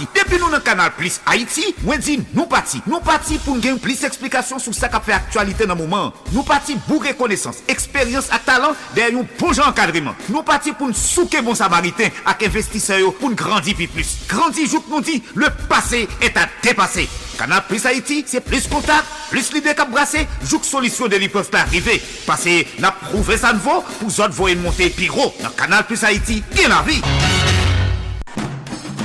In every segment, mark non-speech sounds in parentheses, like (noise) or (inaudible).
Depuis nous dans canal Plus Haïti, moi nous partis. Nous partis pour gagner plus d'explications sur ce qui fait actualité dans le moment. Nous partis pour reconnaissance, expérience et talent derrière un bon encadrement. Nous partis pour nous souquer bon samaritain avec investisseurs pour nous grandir plus. Grandir, jour nous dit, le passé est à dépasser. Canal Plus Haïti, c'est plus contact, plus l'idée qu'à brasser, joue solution de peuvent arriver. Parce que n'a prouvé ça vaut, pour autres voyer monter pyro. Dans Canal Plus Haïti, bien la vie.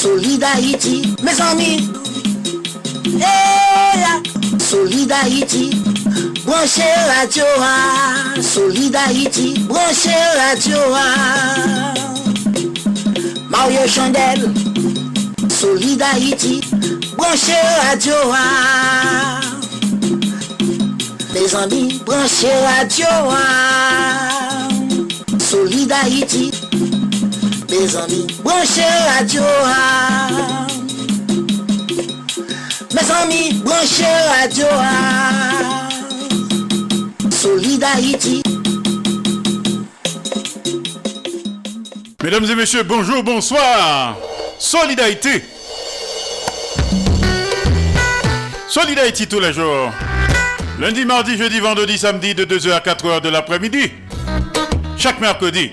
Solid Haïti, mes amis. Hey, Solid Haïti. Branchez radio. Solid Haïti. Branchez radio. Mario Chandel. Solid Haïti. Branchez radio. Mes amis, branchez radio. Solid Haïti. Mes amis, branchez radio. Mes amis, branchez radio. Solid Haïti. Mesdames et messieurs, bonjour, bonsoir. Solidarité. Solidarité tous les jours. Lundi, mardi, jeudi, vendredi, samedi de 2h à 4h de l'après-midi. Chaque mercredi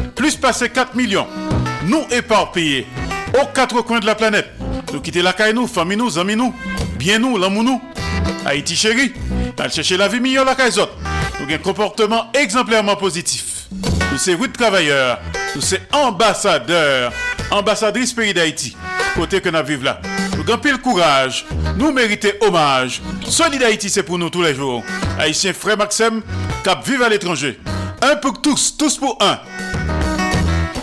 Plus passé 4 millions. Nous éparpillés aux quatre coins de la planète. Nous quitter la caille nous, famille nous, amis nous, bien nous, l'amour nous. Haïti chéri, t'as chercher la vie meilleure la caille. Nous un comportement exemplairement positif. Nous sommes routes travailleurs, nous sommes ambassadeurs, ambassadrices pays d'Haïti. Côté que nous vivons là. Nous avons pile courage, nous méritons hommage. Solid Haïti, c'est pour nous tous les jours. Haïtien frère Maxime, cap vive à l'étranger. Un pour tous, tous pour un.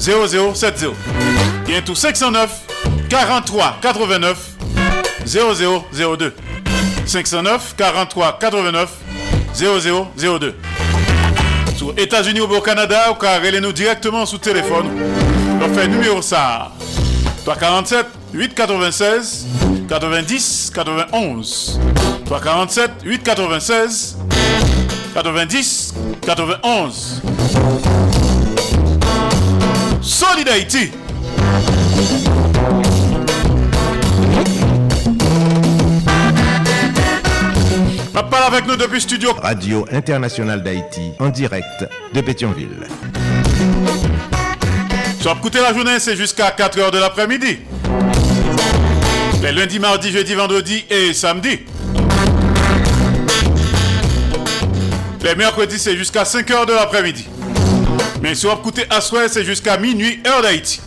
0070 Bien tout 509 43 89 0002 509 43 89 0002 Sur États-Unis ou au Canada, ou car nous directement sous téléphone. On fait numéro ça. 347 896 90 91. 347 896 90 91. Solid Haïti. Parle avec nous depuis studio. Radio Internationale d'Haïti, en direct de Pétionville. Sur écouter la journée, c'est jusqu'à 4h de l'après-midi. Les lundis, mardis, jeudi, vendredi et samedi. Les mercredis, c'est jusqu'à 5h de l'après-midi. Mais sur écouter à soir, c'est jusqu'à minuit, heure d'Haïti.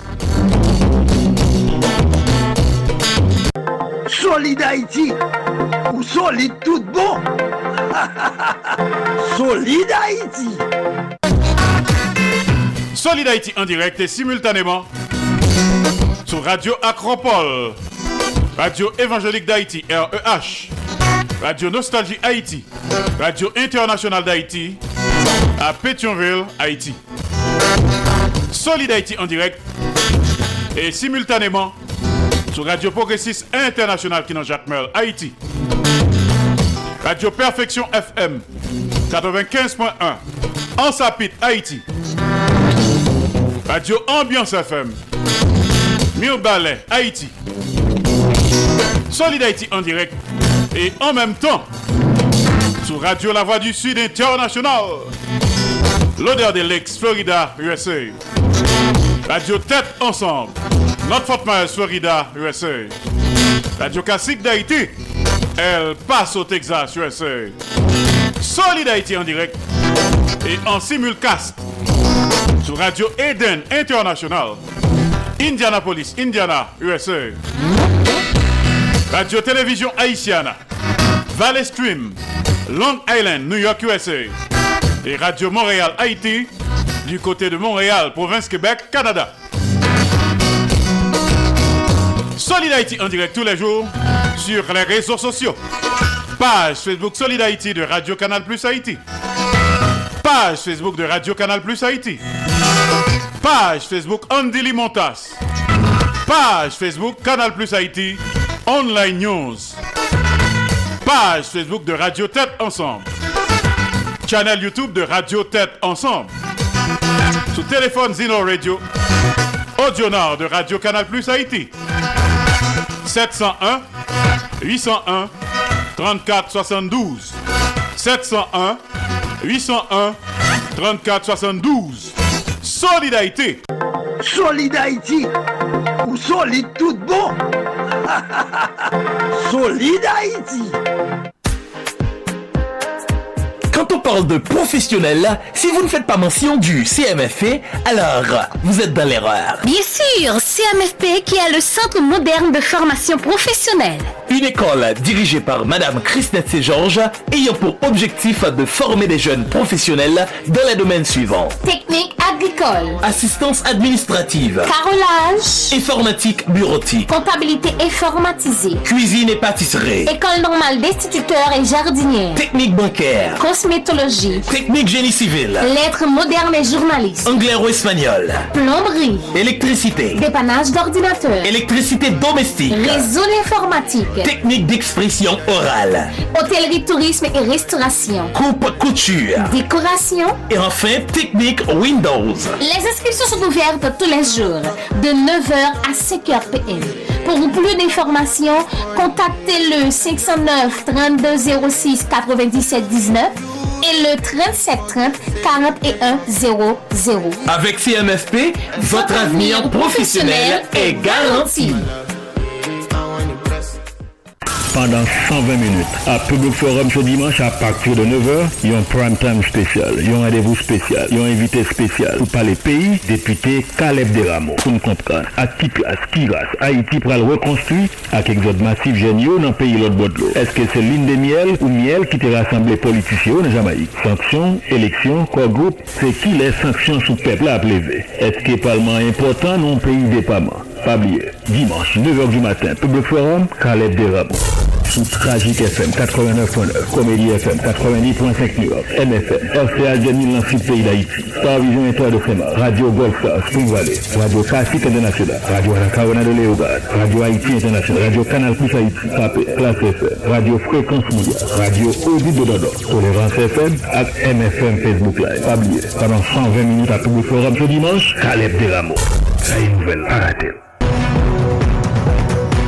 Solid Haïti, ou solide tout bon. (laughs) solide Haïti. Solid Haïti en direct et simultanément sur Radio Acropole, Radio Évangélique d'Haïti, REH, Radio Nostalgie Haïti, Radio Internationale d'Haïti, à Pétionville, Haïti. Solid Haïti en direct et simultanément sur Radio Progressiste International qui Jacques Merle, Haïti. Radio Perfection FM 95.1 en Sapit, Haïti. Radio Ambiance FM Ballet, Haïti. Solid Haïti en direct et en même temps sur Radio La Voix du Sud International. L'odeur des Lakes, Florida, USA. Radio Tête Ensemble. Notre Fort Myers, Florida, USA. Radio Classique d'Haïti. Elle passe au Texas, USA. Solid Haïti en direct et en simulcast sur Radio Eden International. Indianapolis, Indiana, USA. Radio Télévision Haïtiana. Valley Stream, Long Island, New York, USA. Et Radio Montréal, Haïti, du côté de Montréal, province Québec, Canada. Solid Haïti en direct tous les jours sur les réseaux sociaux. Page Facebook Solid Haïti de Radio Canal Plus Haïti. Page Facebook de Radio Canal Plus Haïti. Page Facebook Andy Limontas. Page Facebook Canal Plus Haïti. Online News. Page Facebook de Radio Tête Ensemble. Channel YouTube de Radio Tête Ensemble. Sous téléphone Zino Radio. Audionard de Radio Canal Plus Haïti. 701 801 34 72 701 801 34 72 Solidarité Solid Haïti, ou solide tout bon. (laughs) solide Haïti. Quand on parle de professionnel, si vous ne faites pas mention du CMFP, alors vous êtes dans l'erreur. Bien sûr, CMFP qui est le Centre moderne de formation professionnelle. Une école dirigée par Madame Christine Georges ayant pour objectif de former des jeunes professionnels dans les domaines suivants. Technique agricole, Assistance administrative, carrelage, informatique bureautique, comptabilité informatisée, cuisine et pâtisserie, école normale d'instituteurs et jardiniers, technique bancaire, cosmétologie, technique génie civil, lettres modernes et journalistes, anglais ou espagnol, plomberie, électricité, dépannage d'ordinateurs, électricité domestique, réseau d'informatique, technique d'expression orale, hôtellerie, tourisme et restauration, coupe couture, décoration. et enfin technique Windows. Les inscriptions sont ouvertes tous les jours de 9h à 5h PM. Pour plus d'informations, contactez le 509 32 06 97 19 et le 37 30 41 00. Avec CMFP, votre avenir professionnel est garanti. Pendant 120 minutes. À Public Forum ce dimanche à partir de 9h, il y a un prime time spécial, il y a un rendez-vous spécial, il y a un invité spécial pour parler pays, député Caleb Deramo. Pour nous comprendre, à qui place, qui race, Haïti pour le reconstruire avec exode massif géniaux dans le pays l'autre bout de l'eau. Est-ce que c'est l'île des miel ou miel qui t'a rassemblé politiciens en Jamaïque? Sanctions, élections, quoi groupe, c'est qui les sanctions sous peuple à lever? Est-ce que le Parlement important dans le pays dépendant? Pas oublier, dimanche 9h du matin, Public Forum, Caleb Desramos. Sous Tragique FM 89.9, Comédie FM 90.5 New York, MFM, RCA 2000 dans le pays d'Haïti, Star Vision de Fréma, Radio Golf Star, Spring Valley, Radio Classique International, Radio Anacarona de Léogard, Radio Haïti International, Radio Canal Plus Haïti, Papé, Classe FM, Radio Fréquence Mondiale, Radio Audit de Dodo, Tolérance FM, et MFM Facebook Live. Pas oublier, pendant 120 minutes à Public Forum ce dimanche, Caleb Desramos. Ça y est, nouvelle.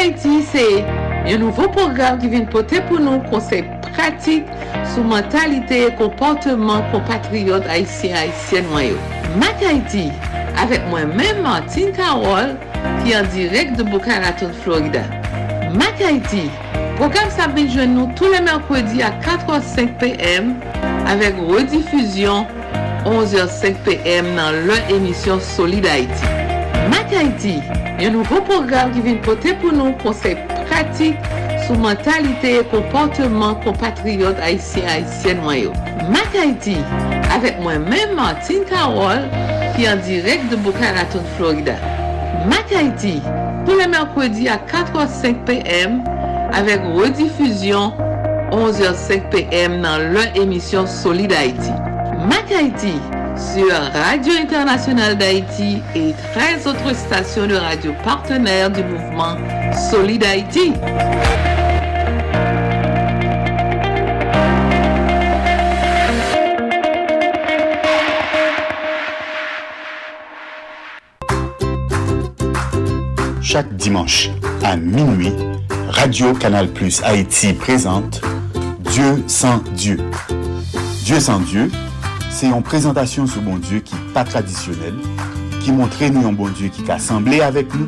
Mac Haiti, c'est un nouveau programme qui vient porter pour nous conseils pratiques sur mentalité et comportement compatriotes haïtiens haïtiennes. Mac Haiti, avec moi-même Martine Carole, qui est en direct de Boca Raton, Florida. Mac Haiti, programme vient joindre nous tous les mercredis à 4h05 p.m. avec rediffusion 11h05 p.m. dans leur émission Solid Haïti. Mac Haiti, un nouveau programme qui vient porter pour nous conseils pratiques sur mentalité et comportement compatriotes haïtiens haïtiennes noyaux. Mac Haiti, avec moi-même Martine Carole, qui est en direct de Boca Raton, Florida. Mac Haiti, tous les mercredis à 4h05 p.m. avec rediffusion 11h05 p.m. dans leur émission Solid Haïti. Mac Haiti sur Radio Internationale d'Haïti et 13 autres stations de radio partenaires du mouvement Solid Haïti. Chaque dimanche à minuit, Radio Canal Plus Haïti présente Dieu sans Dieu. Dieu sans Dieu, c'est une présentation sur bon Dieu qui n'est pas traditionnelle, qui montre nous un bon Dieu qui a assemblé avec nous,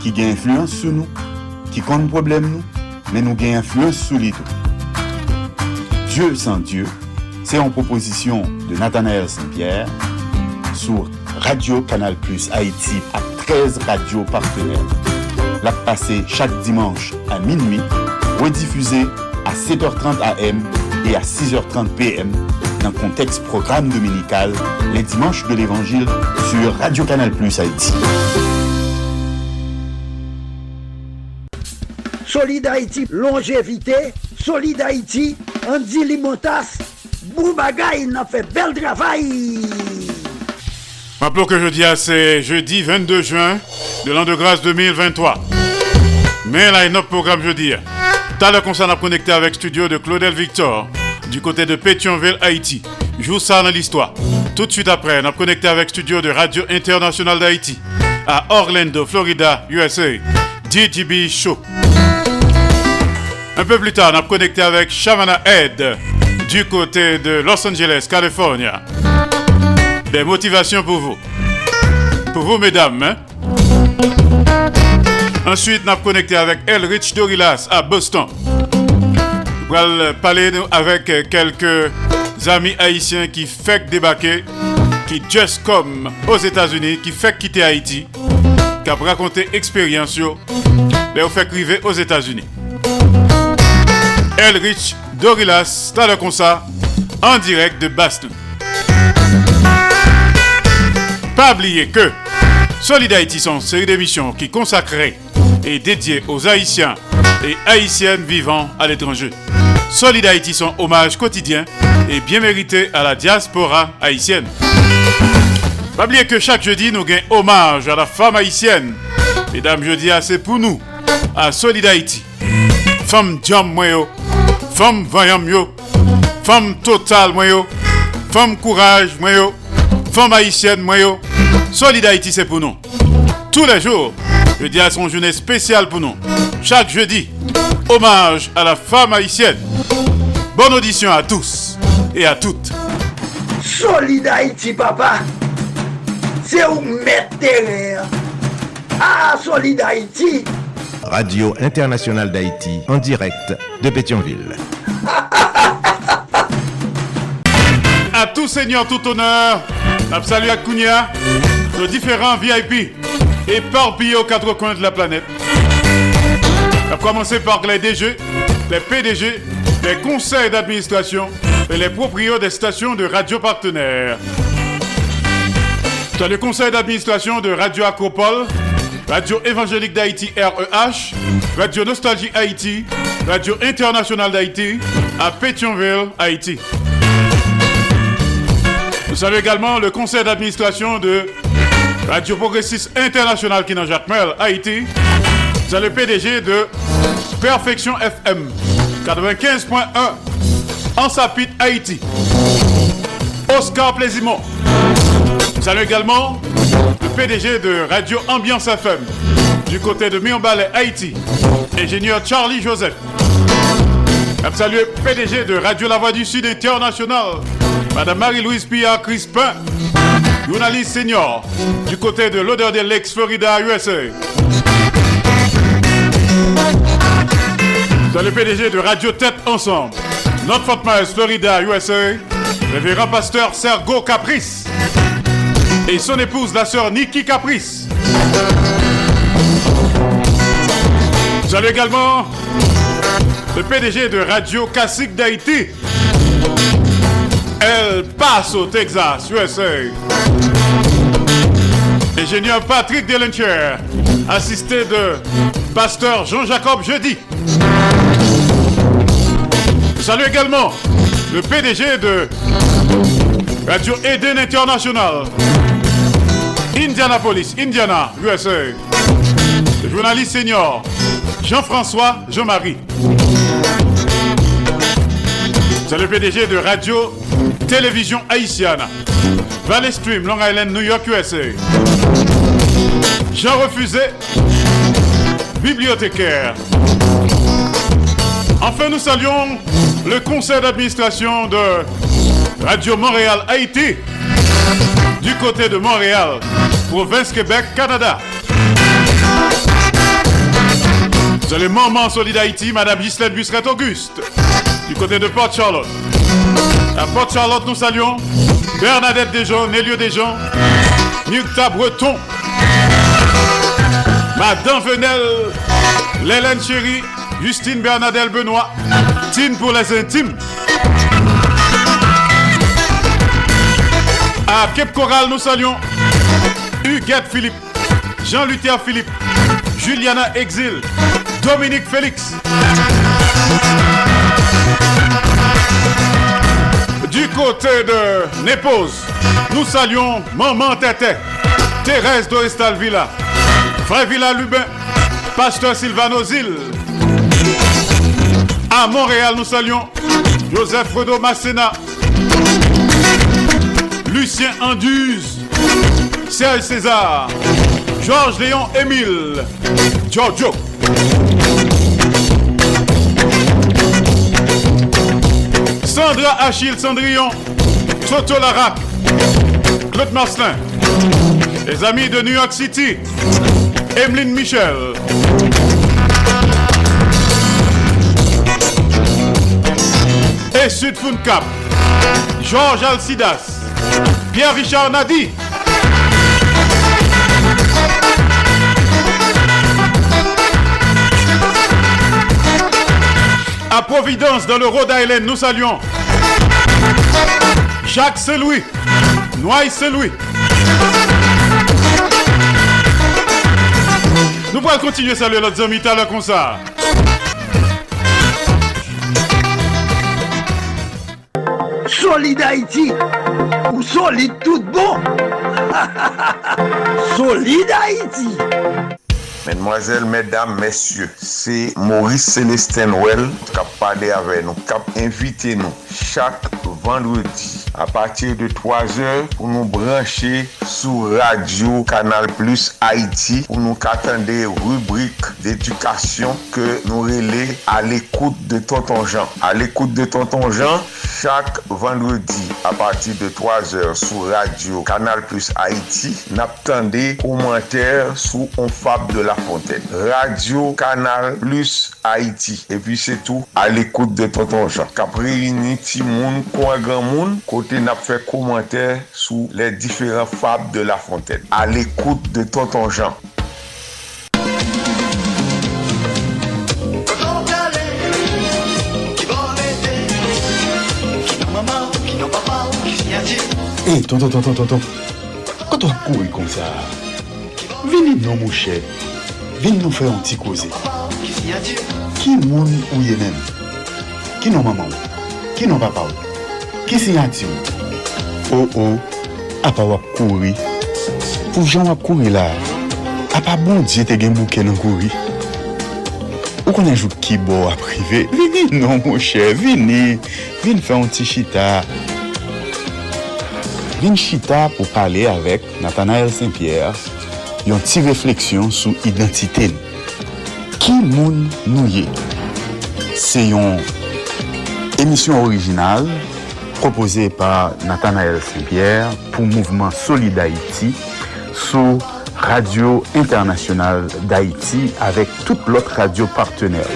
qui a influence sur nous, qui compte problème nous, mais nous gagne influence sur les. Dieu sans Dieu, c'est une proposition de Nathanaël Saint-Pierre sur Radio Canal Plus Haïti à 13 radios partenaires. La passé chaque dimanche à minuit, rediffusée à 7h30 AM et à 6h30 PM contexte programme dominical les dimanches de l'Évangile sur Radio Canal Plus Haïti. Solid Haïti, longévité. Solid Haïti, Andy Limotas. Boubagaï, il a fait bel travail. Rappelons que jeudi, c'est jeudi 22 juin de l'an de grâce 2023. Mais là, il y a notre programme jeudi. T'as le concert à connecter avec studio de Claudel Victor du côté de Pétionville, Haïti. Joue ça dans l'histoire. Tout de suite après, on a connecté avec studio de Radio Internationale d'Haïti à Orlando, Florida, USA. DJB Show. Un peu plus tard, on a connecté avec Shavana Head du côté de Los Angeles, California. Des motivations pour vous. Pour vous, mesdames. hein. Ensuite, on a connecté avec Elrich Dorilas à Boston. Va parler avec quelques amis haïtiens qui fait débarquer, qui just comme aux États-Unis, qui fait quitter Haïti, qui a raconté expérience, les ont fait arriver aux États-Unis. Elrich Dorilas, comme ça, en direct de Boston. Pas oublier que Solid Haïti sont une série d'émissions qui consacrée et dédiée aux Haïtiens et Haïtiennes vivant à l'étranger. Solid Haïti sont hommage quotidien et bien mérité à la diaspora haïtienne. Pas oublier que chaque jeudi, nous gagnons hommage à la femme haïtienne. Mesdames, jeudi, c'est pour nous, à Solid Haïti. femme jam moi yo, femme vaillant yo, femme yo, femme courage moi yo, femme haïtienne moi yo. Solid Haïti c'est pour nous. Tous les jours, je dis à son journée spéciale pour nous. Chaque jeudi, hommage à la femme haïtienne. Bonne audition à tous et à toutes. Solid Haïti, papa. C'est où mettre Ah, Solid Haïti. Radio Internationale d'Haïti, en direct de Pétionville. à tout seigneur, tout honneur, salut à Kounia, nos différents VIP, éparpillés aux quatre coins de la planète. A commencer par les DG, les PDG, les conseils d'administration et les propriétaires des stations de radio partenaires. Dans le conseil d'administration de Radio Acropole, Radio Évangélique d'Haïti REH, Radio Nostalgie Haïti, Radio Internationale d'Haïti, à Pétionville, Haïti. Nous saluons également le conseil d'administration de Radio Progressiste International qui est Jacques Mel, Haïti. Nous le PDG de Perfection FM 95.1 en Sapit, Haïti. Oscar Plaisimont. Saluons également le PDG de Radio Ambiance FM du côté de Mionbalais, Haïti. Ingénieur Charlie Joseph. Le PDG de Radio La Voix du Sud International Madame Marie-Louise Pia Crispin, journaliste senior du côté de l'odeur de l'ex Florida, USA. Dans le PDG de Radio Tête Ensemble, notre Fort Myers, Florida, USA, révérend pasteur Sergo Caprice et son épouse, la sœur Nikki Caprice. Salut également le PDG de Radio Classique d'Haïti, El Paso, Texas, USA. Ingénieur Patrick Delencher, assisté de pasteur Jean-Jacob Jeudi. Salut également le PDG de Radio Eden International, Indianapolis, Indiana, USA. Le journaliste senior Jean-François Jean-Marie. C'est le PDG de Radio Télévision Haïtienne. Valley Stream, Long Island, New York, USA. Jean Refusé, bibliothécaire. Enfin, nous saluons le conseil d'administration de Radio Montréal Haïti du côté de Montréal, province Québec, Canada. C'est le moment solide Haïti, Madame Ghislaine Busseret Auguste du côté de Port Charlotte. À Port Charlotte, nous saluons Bernadette Desjons, Nélio Desjons, Nukta Breton, Madame Venel, Lélène Chéri, Justine Bernadette Benoît, Pour les intimes. À Cape Coral, nous saluons Huguette Philippe, Jean-Luther Philippe, Juliana Exil, Dominique Félix. Du côté de Népose, nous saluons Maman Tété, Thérèse Doristal Villa, Frère Villa Lubin, Pasteur Sylvano Zil. À Montréal, nous saluons Joseph Fredo Massena, Lucien Anduze, Serge César, Georges Léon Émile, Giorgio. Sandra Achille Cendrillon, Soto Larac, Claude Marcelin, les amis de New York City, Emeline Michel. Et Sud Cap, Georges Alcidas, Pierre-Richard Nadi. À Providence, dans le Rhode Island, nous saluons Jacques Seloui, Noailles Seloui. Nous pourrons continuer à saluer notre amis tout comme ça. Solide Haïti. Ou solide tout bon. (laughs) Solide Haïti. Mesdemoiselles, mesdames, messieurs, c'est Maurice Célestin Well qui a parlé avec nous, qui a invité nous chaque vendredi a patir de 3 or pou nou branche sou radio Kanal Plus Haiti pou nou katande rubrik d'edukasyon ke nou rele al ekoute de Tonton Jean. Al ekoute de Tonton Jean, chak vendredi a patir de 3 or sou radio Kanal Plus Haiti nap tende komenter sou On Fab de la Fontaine. Radio Kanal Plus Haiti. E pi se tou al ekoute de Tonton Jean. Kapre yini ti moun, kwa gran moun, kote côté n'a fait commentaire sous les différents fables de la Fontaine. À l'écoute de Tonton Jean. Hey, tonton, tonton, tonton. Quand on court comme ça, venez non, mon cher. Venez nous faire un petit causé. Qui moun ou yé même? Qui non maman? Qui non papa? Ki sinyati ou? Ou ou, ap ap wap kouri. Pou jan wap kouri la, ap ap bon diye te gen bouke nan kouri. Ou konen jou ki bo ap rive, (laughs) vini non mou chè, vini, vini fè an ti chita. Vini chita pou pale avèk Nathanael Saint-Pierre yon ti refleksyon sou identite nou. Ki moun nou ye? Se yon emisyon orijinal proposé par Nathanael Saint-Pierre pour Mouvement Solid Haïti sous Radio Internationale d'Haïti avec toute l'autre radio partenaire.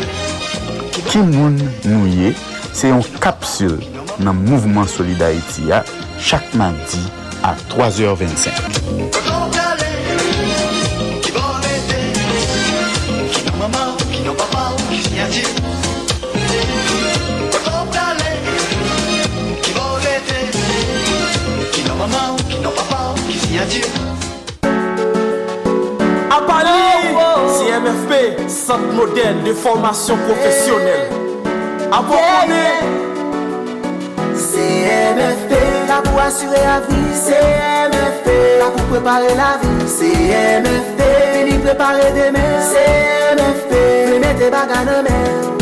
Kimoun Nouye, c'est une capsule dans Mouvement Solid Haïti chaque mardi à 3h25. Adieu. À Paris, oh, oh, oh. CMFP, centre moderne de formation professionnelle. À Bourgogne, CMFP, là pour assurer la vie. CMFP, là pour préparer la vie. CMFP, venez préparer demain. CMFP, mettez des bagages en mer.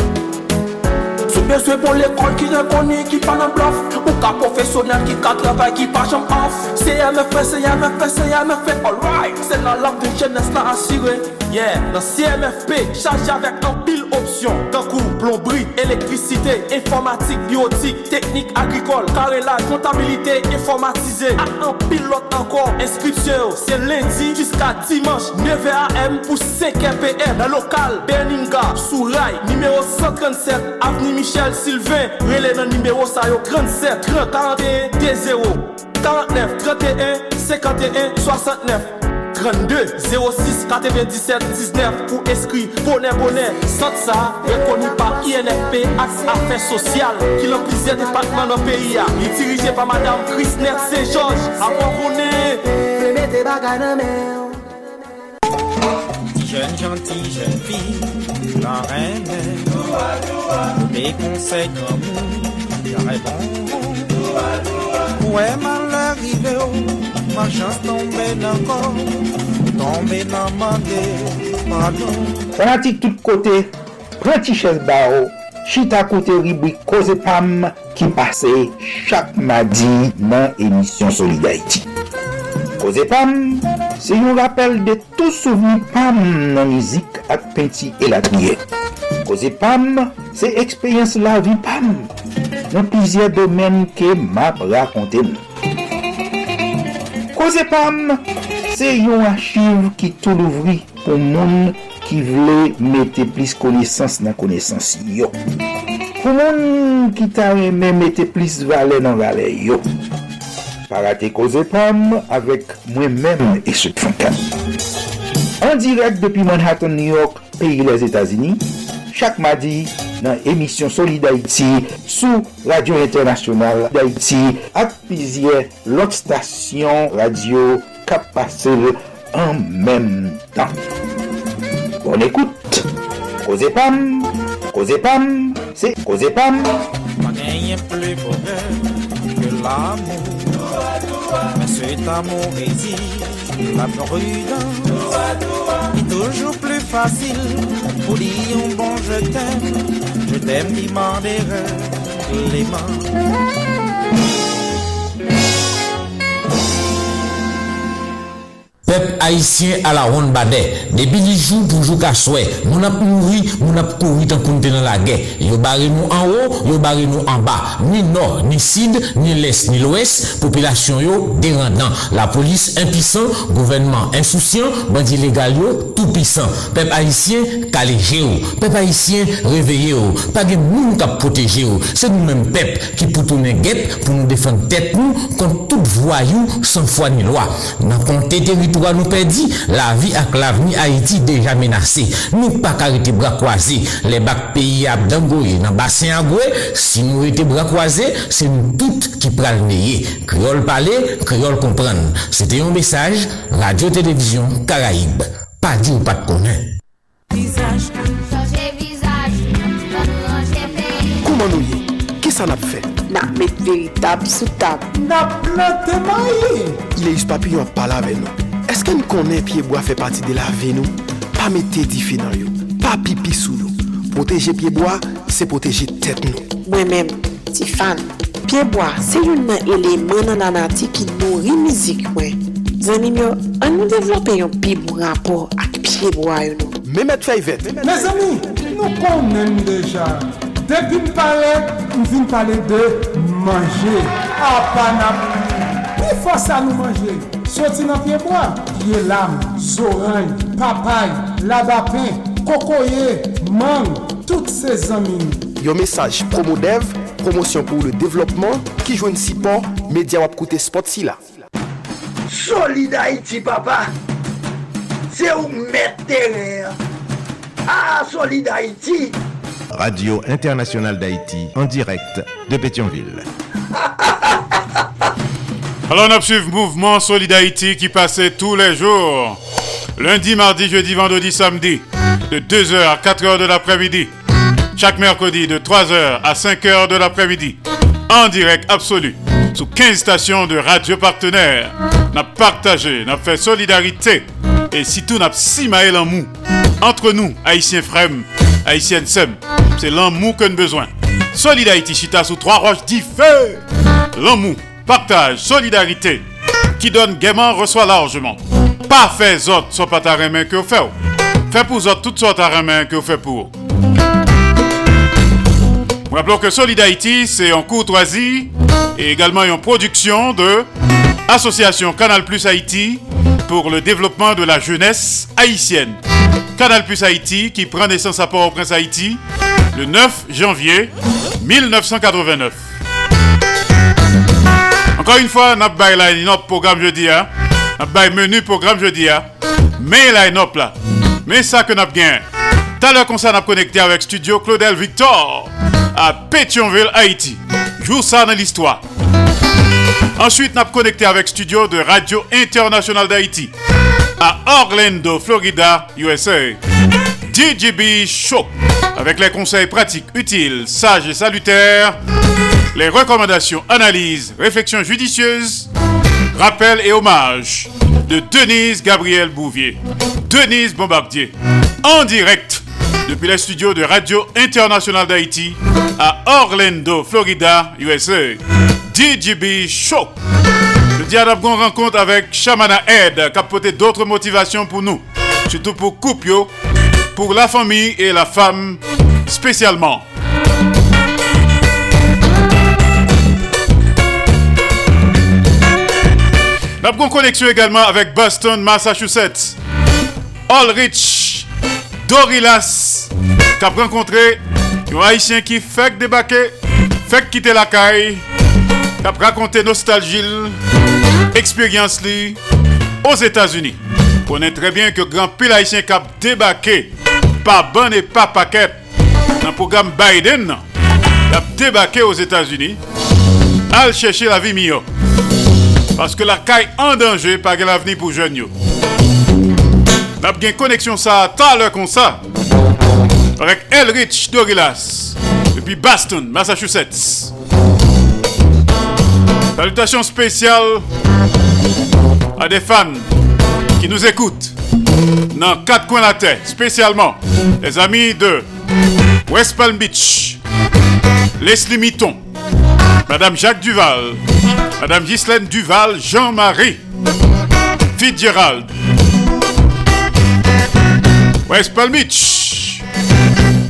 Mwen se bon l'ekol ki rekoni ki pa nan blof Ou ka profesyonel ki ka travay ki pa jom off. CMFE, CMFE, CMFE, alright. Se nan lak de jenes la asire Yeah, nan CMFP, chaje avek an opsyon Tankou, plombri, elektrisite, informatik, biotik, teknik, agrikol Karelaj, kontabilite, informatize A an pil lot ankor, inskripsyon Se lendi, jiska dimanche 9 am pou 5 pm Nan lokal, Berninga, sou ray, numero 137 Avni Michel Sylvain, relais dans numéro ça yo 37 30 41 0 49 31 51 69 32 06 97 19 pour inscrit bonnet bonnet Sans ça, reconnu par INFP Axe Affaires Sociales qui l'ont plusieurs départements dans le pays Il est dirigé par Madame Christner Saint-Georges Avant qu'on. Jeune gentille, jeune fille, la reine, des conseils comme vous, j'aurais bon. Mwen man l'arive ou, Ma chans tombe nan kon, tombe nan mande, manou. Sanati tout kote, preti ches ba ou, chita kote ribwi koze pam ki pase chak madi nan emisyon Solidarity. Koze pam, se yon rappel de tout souveni pam nan mizik ak penti elatniye. Koze pam, se ekspeyens la vi pam. nan pizye domen ke map rakonte nou. Koze pam, se yon achiv ki tou louvri pou moun ki vle mette plis konesans nan konesans yo. Pou moun ki ta reme mette plis vale nan vale yo. Parate koze pam avek mwen men e se fankan. An direk depi Manhattan, New York, peyi les Etats-Unis, chak madi, nan emisyon Solid Haiti sou Radio Internasyonal d'Haïti ak pizye lot stasyon radio kap pase an menm tan. Bon ekoute, koze pam, koze pam, se koze pam. Pa genye ple bove ke l'amou Mais ce de ta morésie, la prudence est toujours plus facile. Pour dire bon je t'aime, je t'aime demander les mains. Peuple haïtien à la ronde badet. Depuis les jours pour jouer qu'à souhait. Mon a mouru, mon a couru tant qu'on dans la guerre. Yo barré nous en haut, yo barré nous en bas. Ni nord, ni sud, ni l'est, ni l'ouest. Population yo. La police impuissant, gouvernement insouciant, bandit légal tout puissant. Peuple haïtien calégé yo. Peuple haïtien réveillé yo. Pas de monde qui protéger yo. C'est nous-mêmes peuple qui pour tourner guette pour nous défendre tête nous contre tout voyou sans foi ni loi. N'a nous perdit, la vie avec l'avenir Haïti déjà menacée. Nous pas arrêter bras croisés. Les bacs pays à dans bassin à si nous étions bras croisés, c'est nous toutes qui prenons le Créole parler, créole comprendre. C'était un message, Radio-Télévision Caraïbe. Pas dit ou pas de connaître. Comment nous y Qu'est-ce qu'on a fait? N'a mettre véritable sous table. N'a planté maïe. Les papillons parlent avec nous. Eske nou konen pyeboa fe pati de la ve nou? Pa mette di fe nan yo, pa pipi sou nou. Poteje pyeboa, se poteje tet nou. Mwen men, ti fan, pyeboa se yon nan eleman nan anati ki nori mizik mwen. Zanim yo, an nou devlopen yon pi bon rapor ak pyeboa yo nou. Mehmet Fayvet. Me zami, nou konen nou deja. Depi m pale, m vin pale de manje. A panap, pou fosa nou manje. Manger. Sorti dans pied bois, pied lame, zorange, papaye, labapin, cocoyer, mangue, toutes ces amis. Yon message promo dev, promotion pour le développement, qui joue un support, média wap koute spot si la. Solid Haïti, papa. C'est où mettre terrain. Ah, Solid Haïti. Radio Internationale d'Haïti, en direct de Pétionville. Alors on observe mouvement Solid Haïti qui passait tous les jours. Lundi, mardi, jeudi, vendredi, samedi. De 2h à 4h de l'après-midi. Chaque mercredi de 3h à 5h de l'après-midi. En direct absolu. Sous 15 stations de radio partenaires. N'a partagé, n'a fait solidarité. Et si tout n'a si maël en mou. Entre nous, haïtiens frères, haïtiennes sem. C'est l'amour qu'on a besoin. Solid Haïti chita sous trois roches dit feu. L'amour, partage, solidarité. Qui donne gaiement reçoit largement. Pas fait autres soit pas ta main que vous faites. Fait pour autres toutes sortes à main que vous faites pour. Rappelons que Solid Haïti, c'est en courtoisie et également une production de Association Canal Plus Haïti pour le développement de la jeunesse haïtienne. Canal Plus Haïti qui prend naissance à Port-au-Prince Haïti le 9 janvier 1989. Encore une fois, nous avons notre programme jeudi. Nous avons menu programme jeudi. Mais line-up là. Mais ça que nous avons gagné. Tout à l'heure, comme ça, avons connecté avec Studio Claudel Victor à Pétionville, Haïti. Joue ça dans l'histoire. Ensuite, avons connecté avec Studio de Radio Internationale d'Haïti à Orlando, Florida, USA. DJB Show avec les conseils pratiques, utiles, sages et salutaires, les recommandations, analyses, réflexions judicieuses, rappels et hommages de Denise Gabriel Bouvier, Denise Bombardier, en direct depuis les studios de Radio Internationale d'Haïti à Orlando, Florida, USA. DJB Show. Le dialogue rencontre avec Shamana Ed, porté d'autres motivations pour nous, surtout pour Coupio, pour la famille et la femme spécialement. Nous avons connexion également avec Boston, Massachusetts. Allrich Dorilas, qui a rencontré un Haïtien qui fait débarquer, fait quitter la caille, qui a raconté nostalgie, expérience aux États-Unis. On connaît très bien que grand pile Haïtien qui a débarqué par ban et pas paquet dans le programme Biden, a débarqué aux États-Unis, à chercher la vie mieux. Parce que la caille en danger, pas de l'avenir pour jeunes. Nous avons une connexion ça, à l'heure comme ça, avec Elrich Dorilas, depuis Boston, Massachusetts. Salutations spéciales à des fans qui nous écoutent dans quatre coins de la terre, spécialement les amis de West Palm Beach, Leslie Mitton, Madame Jacques Duval, Madame Ghislaine Duval, Jean-Marie, Fitzgerald, West Palm Beach,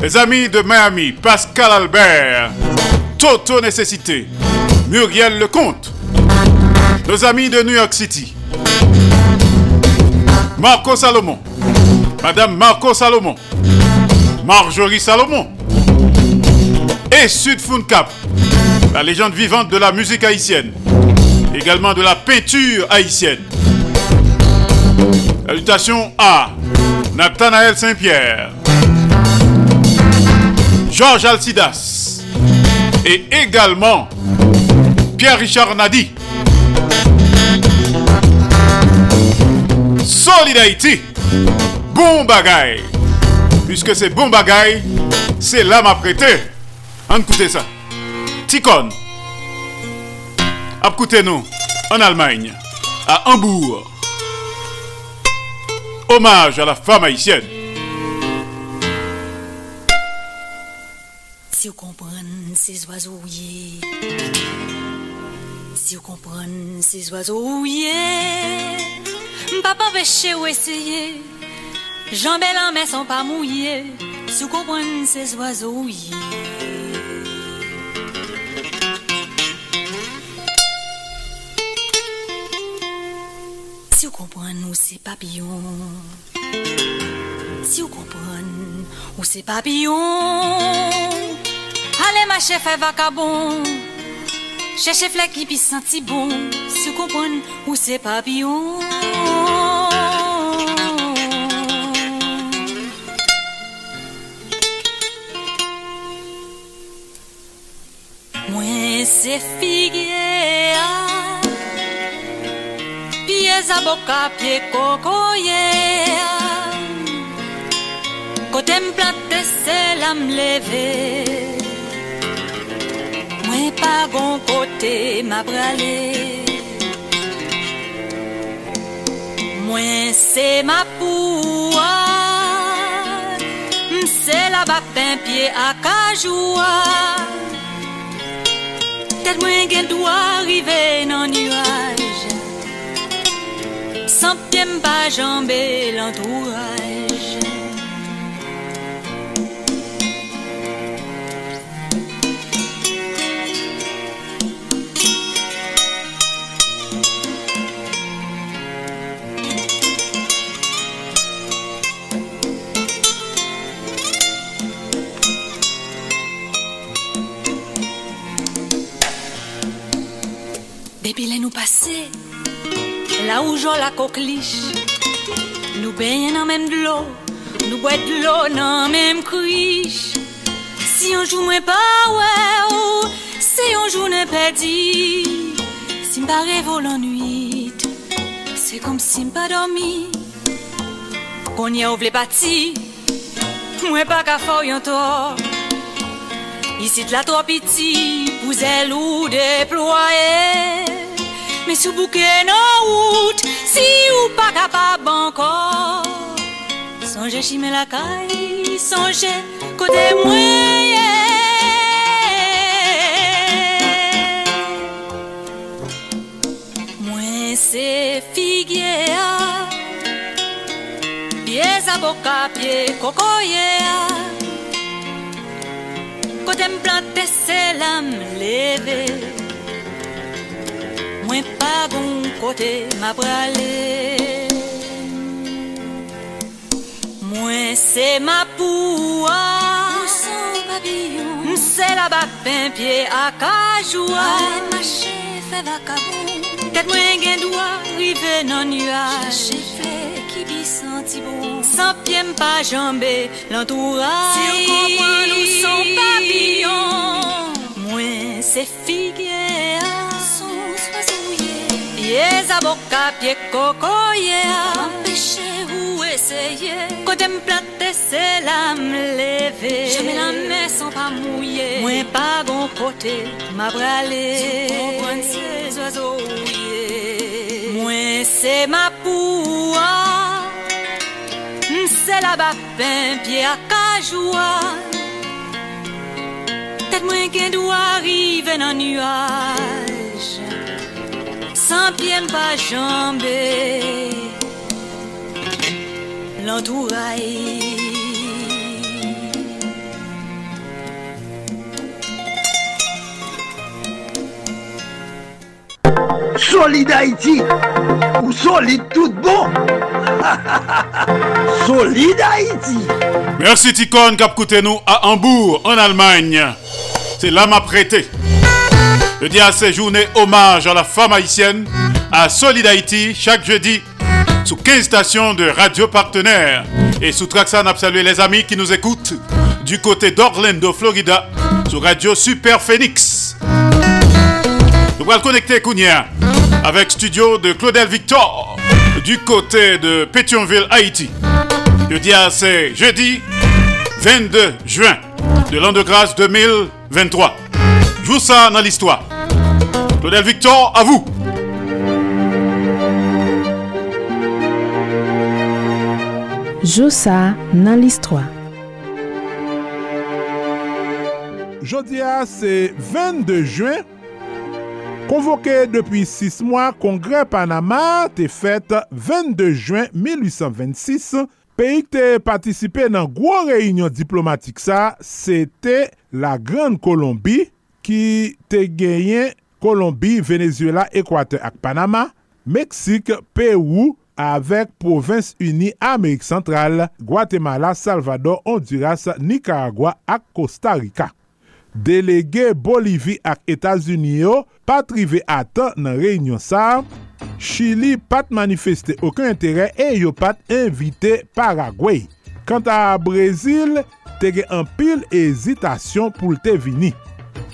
les amis de Miami, Pascal Albert, Toto Nécessité, Muriel Lecomte, nos amis de New York City, Marco Salomon, Madame Marco Salomon, Marjorie Salomon. Et Sud Cap, la légende vivante de la musique haïtienne, également de la peinture haïtienne. Salutations à Nathanaël Saint-Pierre, Georges Alcidas. Et également Pierre-Richard Nadi. Solid Haïti, bon bagaille. Puisque c'est bon bagaille, c'est l'âme à prêter. Écoutez ça. Ticon. Écoutez-nous en Allemagne, à Hambourg. Hommage à la femme haïtienne. Si vous comprenez ces oiseaux, si vous comprenez ces oiseaux, Papa péché ou essayer. Jambes en mais sont pas mouillées. Si vous comprenez ces oiseaux, Si vous comprenez où ces papillons. Si vous comprenez où ces papillons. Allez ma chef fait vacabon. Cherchez flec qui pisse senti bon. Si vous comprenez où ces papillons. Moi c'est figuier pieds à boca, pieds cocoyer. Côté me c'est la me lever. Pas gon côté m'a bralé. Moi c'est ma poua. C'est la bapin pied à cajoua. Peut-être moi gen doit arriver dans nuage. Sans pied pas jamber l'entourage. Depuis les nous passer, là où j'en la coqueliche, nous baignons dans même de l'eau, nous boit de l'eau dans même criche. Si on joue moins pas, ouais, oh, si on joue ne perdu, si m'pas rêve l'ennui, c'est comme si m'pas dormi. Qu'on y a ouvre les bâtis, moi pas qu'à faire un tort. Ici de la trop petit, vous êtes ou déployé. Mais sous bouquet non route, si ou pas capable encore. Songez chimer la caille, songez côté moi. Moi c'est figuier, pieds à boca, pieds cocoyer. Planter, c'est l'âme levée. Moi pas bon côté m'a bralé. Moi c'est ma poua. papillon. C'est la bapin pied à cajoua. ma chef fait Tête moi gen doit rive nuage. fait qui bi senti bon. Pas jambé l'entourage. Si on comprend nous son papillon. Figuier. Pieds à boca, pieds cocoyer. Empêcher ou essayer. Côté me planter, c'est la me lever. Jamais la main sans pas mouiller. Moi pas bon côté, m'a bralé. Comprendre ces oiseaux. Moi c'est ma poua. C'est là-bas, pied à cajoua. Tête moins qu'un doit arriver dans nuage. Sans pied pas jambé. L'entouraille. Solide Haïti ou solide tout bon (laughs) Solide Haïti Merci Ticone qui a nous à Hambourg, en Allemagne. C'est là m'a prêté. Je dis à ces journées hommage à la femme haïtienne à Solid Haïti chaque jeudi sous 15 stations de radio partenaires. Et sous Traxan, salué les amis qui nous écoutent du côté d'Orlando, Florida, sur Radio Super Phoenix. Nous allons connecter Kounia avec studio de Claudel Victor du côté de Pétionville, Haïti. Je dis à c'est jeudi 22 juin de l'an de grâce 2023. Joue ça dans l'histoire. Claudel Victor, à vous. Joussa nan l'histoire. Jodia se 22 juen, konvoke depi 6 mwa kongre Panama te fete 22 juen 1826, peyik te patisipe nan gwo reynyon diplomatik sa, se te la Gran Kolombi ki te genyen Kolombi, Venezuela, Ekwater ak Panama, Meksik, Peru, avèk Provins Uni Amerik Sentral, Guatemala, Salvador, Honduras, Nicaragua ak Costa Rica. Delege Bolivie ak Etasuni yo patrive atan nan reynyon sa, Chili pat manifeste okon entere e yo pat invite Paraguay. Kant a Brezil, tege an pil ezitasyon pou lte vini.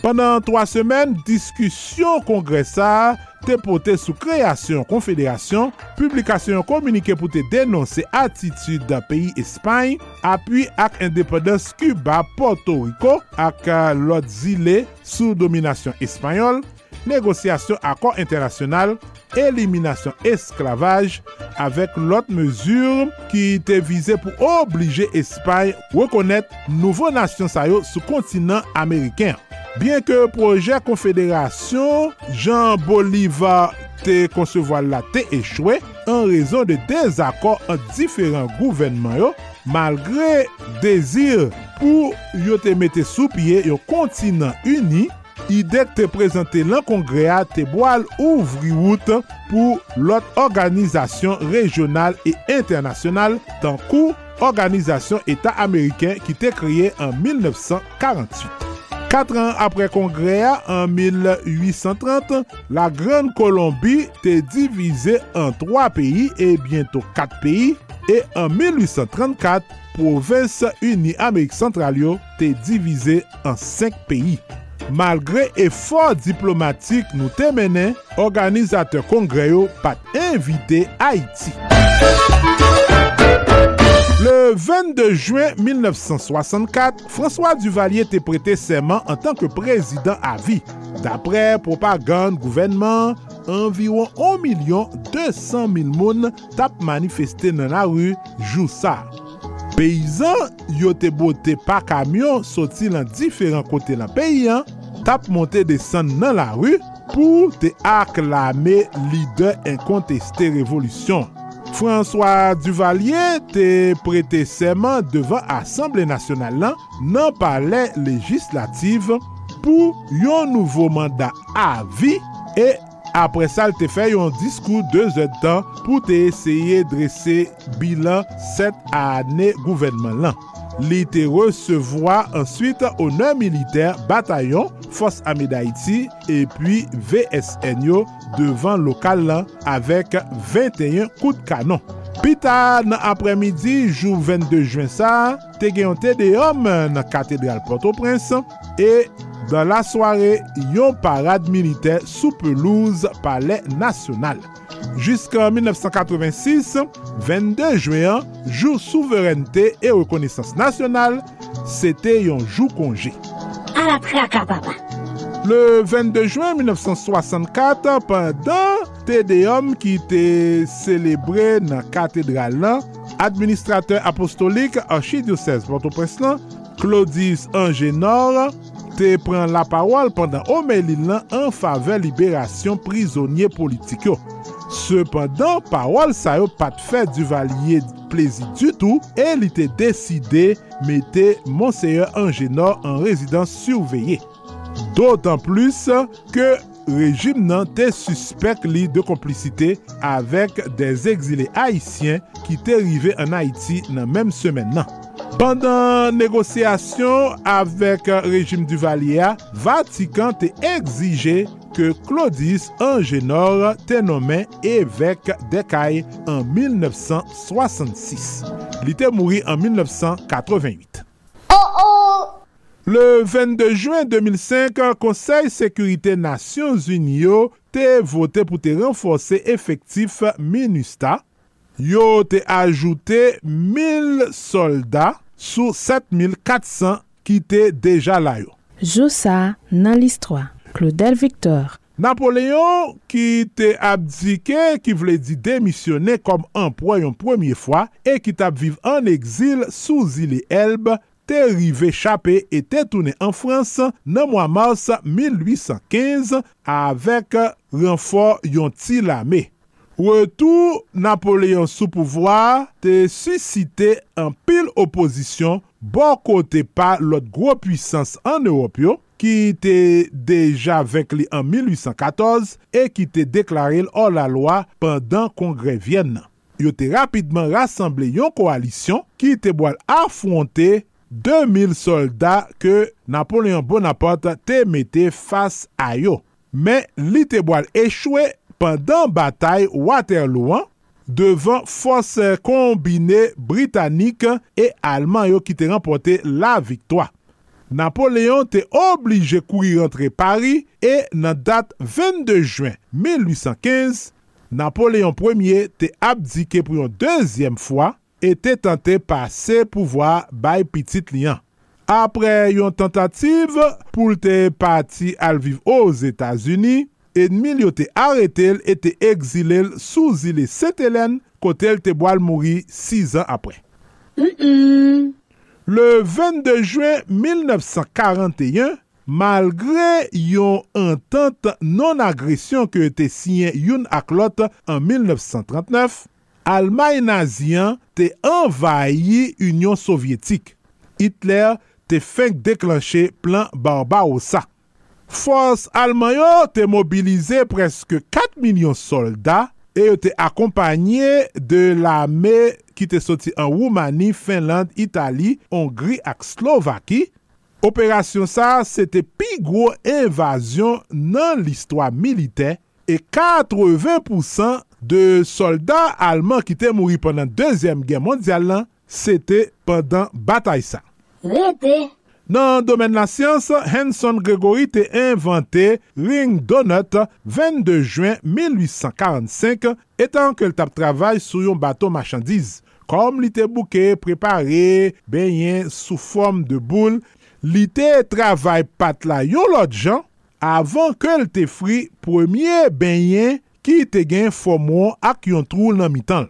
Pendan 3 semen, diskusyon kongresa te pote sou kreasyon konfederasyon, publikasyon komunike pou te denonse atitude da peyi Espany, apuy ak independens Cuba, Porto Rico ak euh, lot zile sou dominasyon Espanyol, negosyasyon akor internasyonal, eliminasyon esklavaj avek lot mezur ki te vize pou oblije Espany rekonet nouvo nasyon sayo sou kontinant Ameriken. Bien ke proje konfederasyon, Jean Bolivar te konsevo la te echwe an rezon de dezakor an diferent gouvenman yo malgre dezir pou yo te mette sou pie yo kontinant uni, idek te prezante lan kongrea te boal ouvri wout pou lot organizasyon rejonal e internasyonal tankou Organizasyon Eta Ameriken ki te kriye an 1948. 4 an apre kongrea an 1830, la Gran Kolombi te divize an 3 peyi e bientou 4 peyi e an 1834, Province Uni Amerik Sentral yo te divize an 5 peyi. Malgre efor diplomatik nou te menen, organizate kongreyo pat invite Haiti. Le 22 juin 1964, François Duvalier était prêté serment en tant que président à vie. D'après propagande gouvernement, environ 1 200 000 moun tap manifesté dans la rue jou ça. Peyizan yo te bote pa kamyon soti lan diferan kote lan peyyan, tap monte desan nan la ru pou te aklame lider inkonteste revolusyon. François Duvalier te prete seman devan Assemble Nationale lan nan pale legislative pou yon nouvo mandat avi e apre sa te fe yon diskou 2 et tan pou te eseye dresse bilan 7 ane gouvenman lan. Li te resevoa answit onan militer batayon Fos Ame d'Haïti e pi VSN yo devan lokal lan avek 21 kout kanon. Pita nan apremidi, jou 22 juen sa, te genyante de yom nan katedral Port-au-Prince e dan la soare yon parade militer sou pelouse pale nasyonal. Jusqu'en 1986, 22 juyen, jou souverenite e rekonesans nasyonal, sete yon jou konje. A la praka, papa. Le 22 juin 1964, pandan Tedeum ki te celebre nan katedral lan, administrateur apostolik archidiocèse Port-au-Prince Claudius Angenor, te pren la parol pandan Omelin lan an fave liberasyon prizonye politik yo. Sependan, parol sa yo pat fè du valye plezi du tout, e li te deside mette Monseigneur Angenor an rezidans surveye. Dotan plus ke rejim nan te suspect li de komplicite avèk des exilè haïtien ki te rive an Haiti nan mèm semen nan. Pendan negosyasyon avèk rejim du valye, Vatikan te exige ke Claudius Angenor te nomen evek dekay an 1966. Li te mouri an 1988. Oh oh! Le 22 juen 2005, Konseil Sekurite Nasyons Uniyo te vote pou te renforse efektif MINUSTA. Yo te ajoute 1000 soldat sou 7400 ki te deja la yo. Joussa nan list 3. Claudel Victor. Napoléon ki te abdike, ki vle di demisyone kom anpoyon premye fwa e ki tap vive an eksil sou zile Elbe, te rive chapè e te toune an Frans nan mwa mars 1815 avek renfor yon ti lame. Retou Napoléon sou pouvoi te susite an pil oposisyon bon kote pa lot gro pwisans an Europyo ki te deja vek li an 1814 e ki te deklare l or la lwa pandan kongre Vyen nan. Yo te rapidman rassemble yon koalisyon ki te boal afronte 2000 soldat ke Napoleon Bonaparte te mette fas a yo. Men li te boal echwe pandan batay Waterloo devan fos kombine Britannik e Alman yo ki te rempote la viktwa. Napoléon te oblige kouri rentre Paris e nan dat 22 juen 1815, Napoléon Ier te abdike pou yon dezyem fwa e te tante pase pouvoi bay pitit liyan. Apre yon tentative pou te pati alviv os Etats-Unis, edmil yo te aretel e te exilel sou zile Setelen kote el te boal mouri 6 an apre. Mm -mm. Le 22 juen 1941, malgre yon entente non-agresyon ke te siyen yon ak lot an 1939, Almay nazyan te envayi Union Sovyetik. Hitler te fenk deklanche plan Barbarossa. Fos Almayo te mobilize preske 4 milyon soldat e te akompanye de la me ki te soti an Roumani, Finland, Itali, Hongri ak Slovaki. Operasyon sa, se te pi gro invasyon nan listwa milite e 80% de soldat alman ki te mouri pandan Dezyem Gen Mondial lan, se te pandan batay sa. Rete! Nan domen la syans, Hanson Gregory te invante Ring Donut 22 Juin 1845 etan ke l tap travay sou yon bato machandiz. Kom li te bouke, prepare, benyen sou form de boule, li te travay pat la yon lot jan, avan ke l te fri premye benyen ki te gen fomon ak yon trou nan mitan.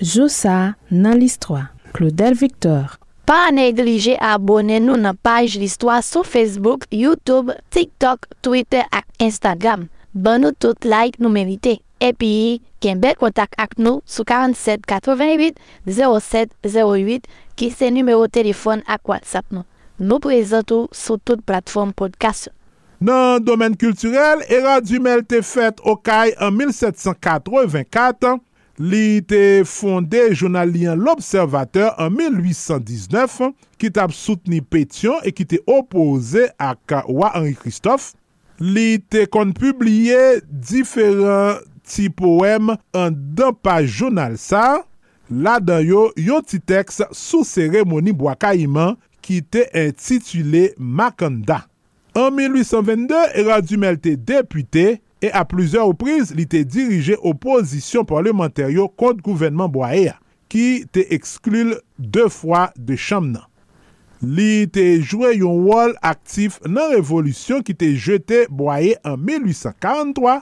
Joussa nan list 3 Claudel Victor. Pa neglije abone nou nan page l'histoire sou Facebook, Youtube, TikTok, Twitter ak Instagram. Ban nou tout like nou merite. Epi, Ken bel kontak ak nou sou 47 88 07 ki se numero telefon ak WhatsApp nou. Nou prezentou sou tout platform podcast. Nan domen kulturel, Era du mel te fet Okay an 1784, li te fonde jounalien L'Observateur an 1819, ki tap souteni Petion e ki te opose ak Wa Henri Christophe. Li te kon publie diferent ti poem an dan pa jounal sa, la dan yo yon ti teks sou seremoni Bwakayman ki te intitule Makanda. An 1822, Era Dumel te depute e a plizè repriz li te dirije oposisyon parlementaryo kont gouvenman Bwaya ki te eksklul de fwa de chanm nan. Li te jwe yon wol aktif nan revolusyon ki te jete Boye an 1843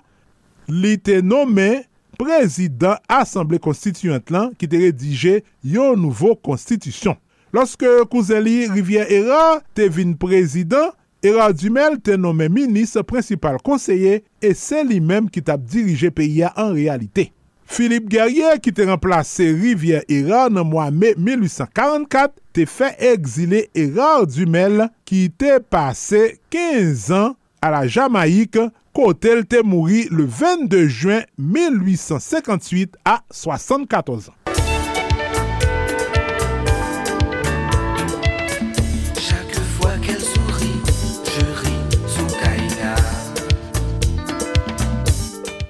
li te nome prezident Assemble Konstituyant lan ki te redije yon nouvo konstitisyon. Lorske Kouzeli Rivière Era te vin prezident, Era Dumel te nome minis principal konseye e se li menm ki tap dirije peya an realite. Philippe Guerrier ki te remplase Rivière Era nan mwa me 1844 te fe exile Era Dumel ki te pase 15 an a la Jamaik kote el te mouri le 22 juan 1858 a 74 an.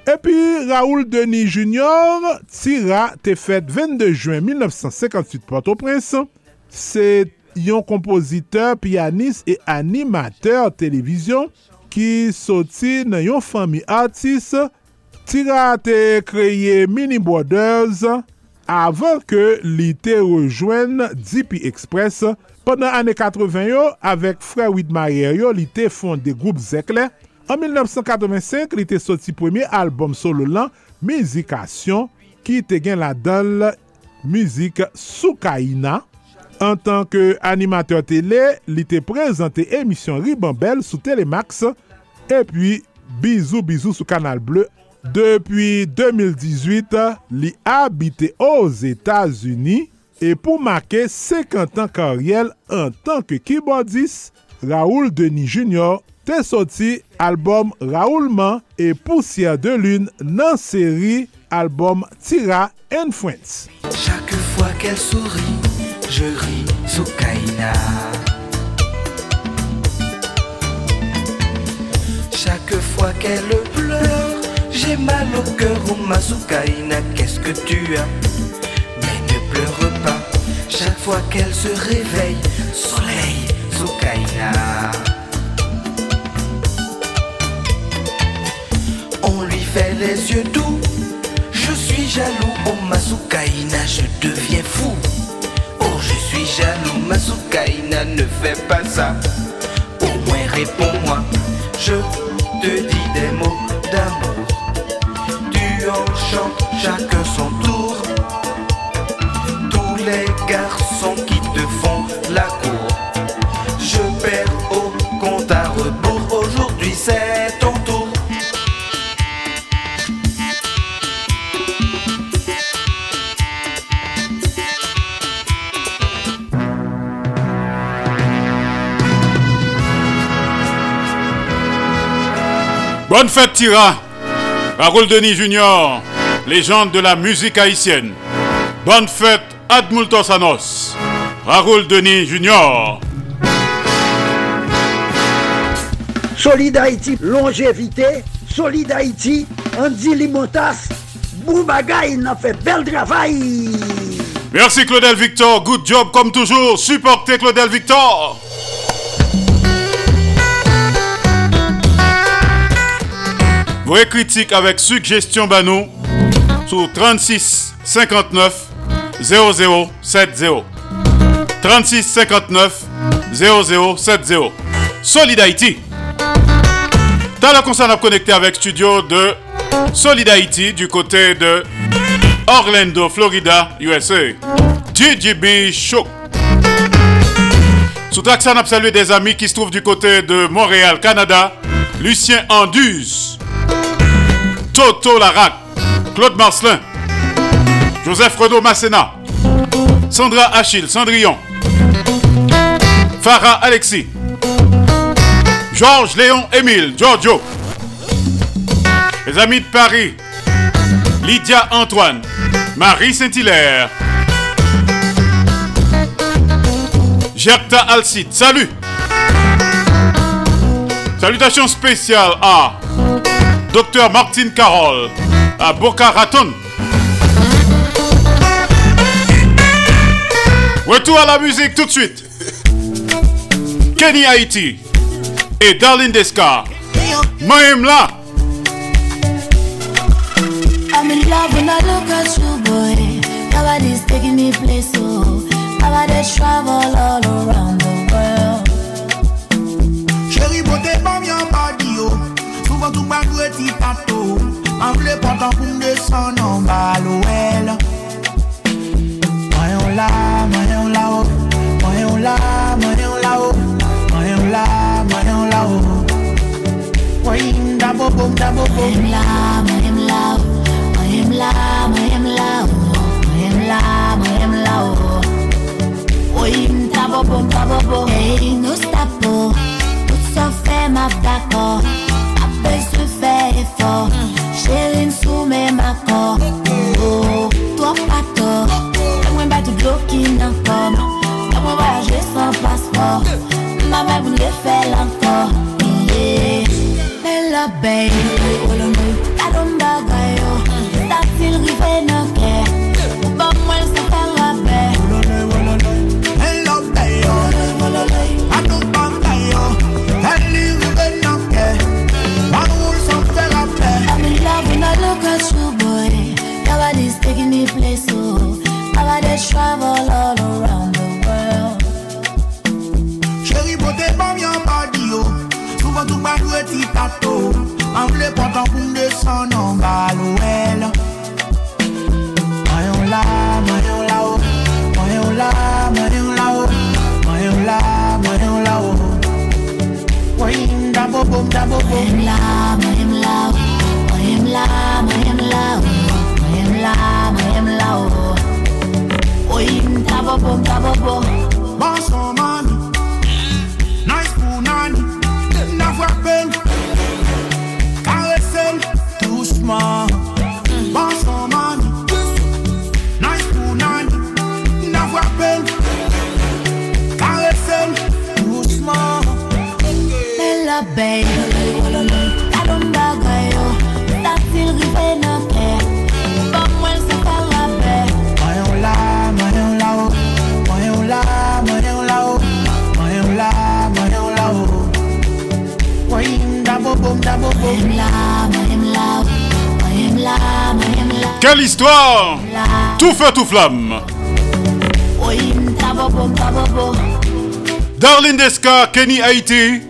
Epi Raoul Denis Jr. tira te fet 22 juen 1958 Port-au-Prince. Se yon kompoziteur, pianiste e animateur televizyon ki soti nan yon fami artist tira te kreye Mini Borders avan ke li te rejoen DP Express. Pendan ane 80 yo, avek Frè Wid yo, li te fonde group Zekle. An 1985, li te soti premye album solo lan, Mizikasyon, ki te gen la dal Mizik Soukaina. An tanke animateur tele, li te prezante emisyon Ribambel sou Telemax epi Bizou Bizou sou Kanal Bleu. Depi 2018, li habite os Etats-Unis e pou make 50 an karyel an tanke keyboardist Raoul Denis Jr. te soti albom Raoulman e Poussière de Lune nan seri albom Tira and Friends. Chaque fois qu'elle sourit je ris Soukaina. Chaque fois qu'elle pleure, j'ai mal au cœur, oh ma qu'est-ce que tu as? Mais ne pleure pas, chaque fois qu'elle se réveille, soleil Soukaina. On lui fait les yeux doux. Je suis jaloux, oh Masukaina, je deviens fou. Jaloux, Masukaina, ne fais pas ça. Au moins réponds-moi, je te dis des mots d'amour. Tu enchantes chacun son tour. Tous les garçons qui te font la Bonne fête Tira, Raoul Denis Junior, légende de la musique haïtienne. Bonne fête Admultos Anos, Raoul Denis Junior. Solid Haïti, longévité. Solid Haïti, Andy Limotas. Boubagaï, il a fait bel travail. Merci Claudel Victor, good job comme toujours. Supportez Claudel Victor. Vos critiques avec suggestions Banou sur 36 59 0070. 36 59 0070. Solid Haïti. Dans la concerne à connecter avec studio de Solid Haïti du côté de Orlando, Florida, USA. DJB Show. Sous Traxan a salué des amis qui se trouvent du côté de Montréal, Canada. Lucien Anduze. Toto Larac. Claude Marcelin. Joseph Renaud Masséna. Sandra Achille, Cendrillon. Farah Alexis. Georges Léon Émile, Giorgio. Les amis de Paris. Lydia Antoine. Marie Saint-Hilaire. Gerta Alcide, salut. Salutations spéciales à Docteur Martine Carole à Boca Raton. Retour à la musique tout de suite. Kenny Haiti et Darlene Descar. Moi-même là. I'm in love when I look at you, boy. Nobody's taking me place, Papa they travel all around Souvan tou man dwe ti tato An vle pantan pou m desan nan balo el. Mwen yon la, mwen yon la o Mwen yon la, mwen yon la o Mwen yon la, mwen yon la o Mwen yon da bo bom, da bo bom. Mwen la, mwen la o Mwen la, mwen la o Mwen la, mwen la o Mwen ta bo bom, ta bo bom. Hey, nou stop o Tout sa fe map dako Apè se fe efor Chéri sou me mako Oh, to pato Mwen ba tout bloki nan kom Mwen voyaje san paspor Mwen ba moun le fe lankor Yeah. Men la bay La don bagay yo Sa til rive nan travel all around the world. Chéri bote bam yon body yo. Souvan tou man dwe ti tato An vle pantan pou m desan nan balo el Mwen yon la, mwen yon la o Mwen yon la, mwen yon la o Mwen yon la, mwen yon la o Mwen yon da bo bom, da bo bom Mwen la, mwen la o. Mwen la, mwen la o. Mwen la, Mwen ta bo bom, ta bo bom. Bon son mami Nice pou nani Na frappel Karesel Quelle histoire Tout feu, tout flamme. Darlene Desca, Kenny Haïti.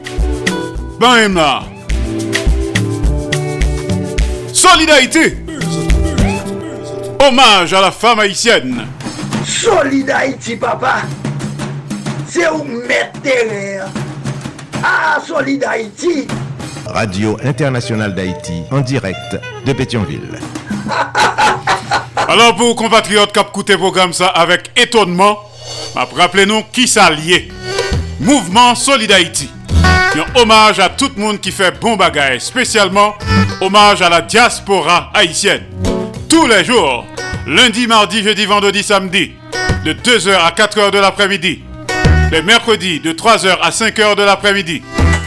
Ben là. Solidarité. Hommage à la femme haïtienne. Solid Haïti, papa. C'est où mettre terre. Ah, Solid Haïti. Radio Internationale d'Haïti en direct de Pétionville. (laughs) Alors pour compatriotes qui écouté programme ça avec étonnement, rappelez-nous qui lié. Mouvement Solid Haïti. Hommage à tout le monde qui fait bon bagage, spécialement hommage à la diaspora haïtienne. Tous les jours, lundi, mardi, jeudi, vendredi, samedi, de 2h à 4h de l'après-midi. Les mercredis, de 3h à 5h de l'après-midi.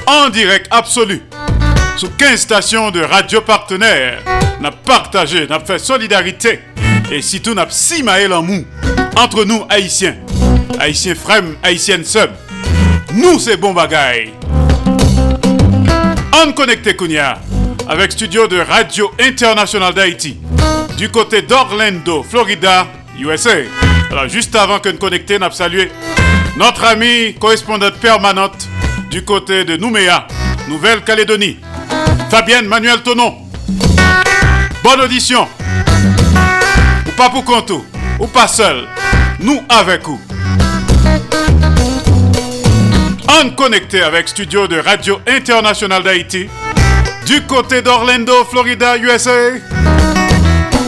En direct absolu. Sous 15 stations de radio partenaires. N'a partagé, n'a fait solidarité. Et surtout, n'a si en mou. Entre nous, haïtiens. Haïtiens frères, haïtiennes sœurs. Nous, c'est bon bagaille. On connecté Kounia avec studio de Radio International d'Haïti du côté d'Orlando, Florida, USA. Alors juste avant que nous connecter, nous salué notre ami correspondante permanente du côté de Nouméa, Nouvelle-Calédonie, Fabienne Manuel Tonon. Bonne audition. Ou pas pour compte, ou pas seul, nous avec vous. On connecté avec studio de Radio International d'Haïti du côté d'Orlando, Florida, USA.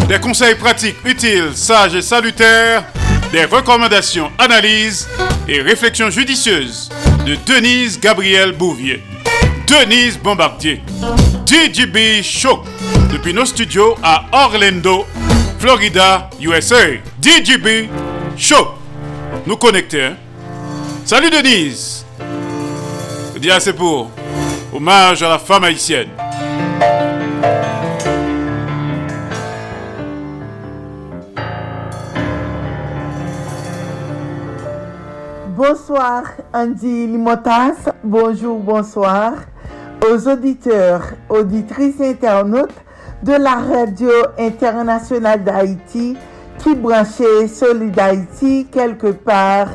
Des conseils pratiques, utiles, sages et salutaires, des recommandations, analyses et réflexions judicieuses de Denise Gabriel Bouvier, Denise Bombardier, DJB Show, depuis nos studios à Orlando, Florida, USA. DJB Show. Nous connecter. hein? Salut Denise. Dis assez pour hommage à la femme haïtienne. Bonsoir Andy Limotas, bonjour, bonsoir aux auditeurs, auditrices internautes de la radio internationale d'Haïti qui branchait Solid Haïti quelque part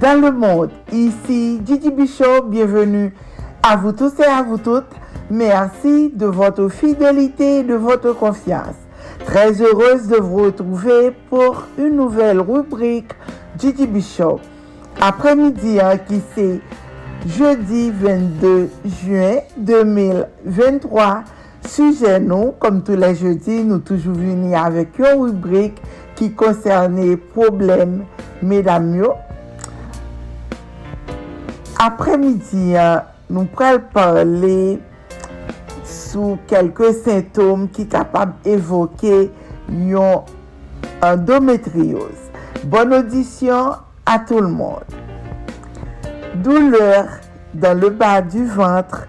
dans le monde. Ici Gigi Bichot, bienvenue à vous tous et à vous toutes. Merci de votre fidélité et de votre confiance. Très heureuse de vous retrouver pour une nouvelle rubrique Gigi Bichot. Après-midi, hein, qui c'est jeudi 22 juin 2023. Sujet nous, comme tous les jeudis, nous toujours venus avec une rubrique qui concernait problèmes mesdames yo. Après-midi, hein, nous pourrons parler sous quelques symptômes qui capables d'évoquer une endométriose. Bonne audition à tout le monde. Douleur dans le bas du ventre,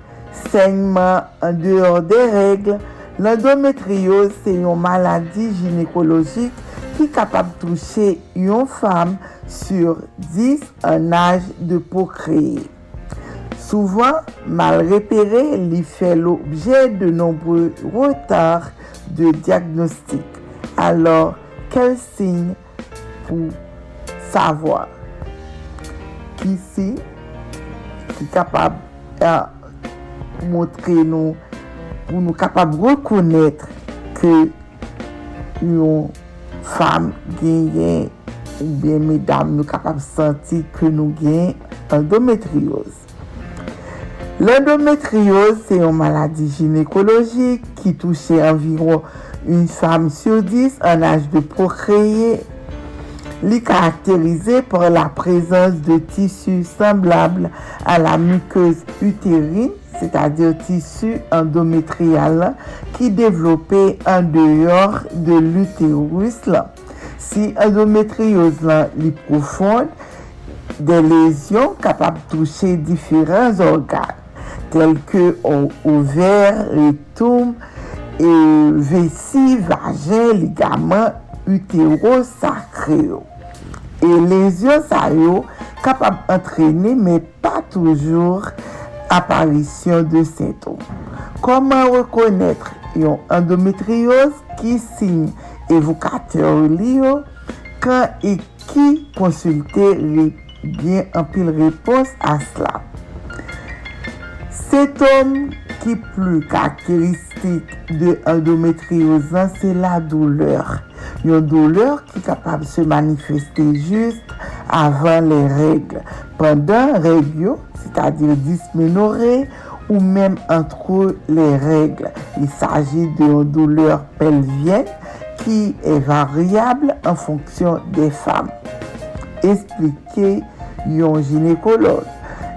saignement en dehors des règles, l'endométriose c'est une maladie gynécologique qui est capable de toucher une femme sur 10 en âge de procréer. Souvent, mal repéré, il fait l'objet de nombreux retards de diagnostic. Alors, quels signes pour savoir? ki kapab uh, montre nou pou nou kapab rekonètre ke yon fam genyen ou bien medam nou kapab santi ke nou genyen endometriose. L'endometriose se yon maladi ginekologik ki touche environ yon fam sur 10 an aj de prokreye Li caractérisé par la présence de tissus semblables à la muqueuse utérine, c'est-à-dire tissu endométrial qui développé en dehors de l'utérus. Si endométriose là, profonde, des lésions capables de toucher différents organes, tels que ovaires, rectum, et vessie, vagin, ligaments utero sakre yo. E lezyon sa yo kapab antrene men pa toujou aparisyon de sintom. Koman rekonetre yon endometriose ki sin evokateur li yo kan e ki konsulte li gen anpil repos a sla. Sintom qui plus caractéristique de endométriose, c'est la douleur. Une douleur qui est capable de se manifester juste avant les règles. Pendant règles, c'est-à-dire dysménorrhée ou même entre les règles. Il s'agit d'une douleur pelvienne qui est variable en fonction des femmes. Expliquez un gynécologue.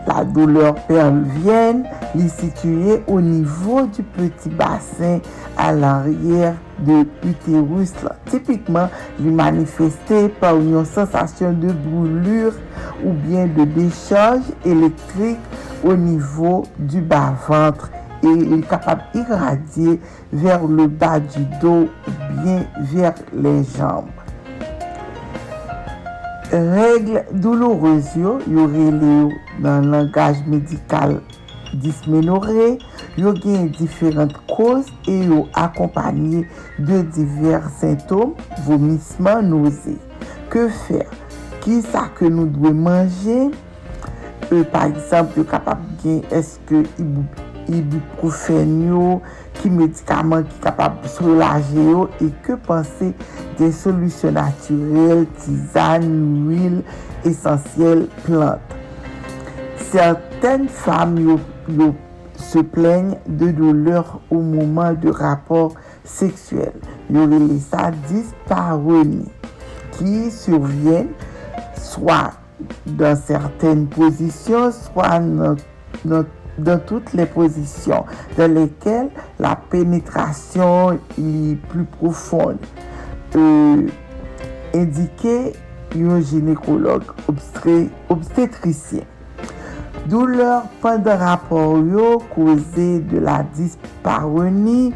La douleur pelvienne est située au niveau du petit bassin à l'arrière de l'utérus. Typiquement, est manifesté par une sensation de brûlure ou bien de décharge électrique au niveau du bas-ventre et il est capable d'irradier vers le bas du dos bien vers les jambes. Regle doulourez yo, yo rele yo nan langaj medikal dismenore, yo genye diferent koz e yo akompanyi de diver sintom, vomisman, noze. Ke fer? Ki sa ke nou dwe manje? E, euh, par exemple, yo kapap genye eske ibuprofen yo, qui médicament qui capable de soulager yo et que penser des solutions naturelles, tisanes, huiles essentielles, plantes. Certaines femmes yo, yo se plaignent de douleurs au moment de rapport sexuel. Yo relé ça dyspareunie qui surviennent soit dans certaines positions, soit dans toutes les positions dans lesquelles la pénétration est plus profonde. Euh, indiqué un gynécologue obstétricien. Douleur pendant rapport yo causée de la dyspareunie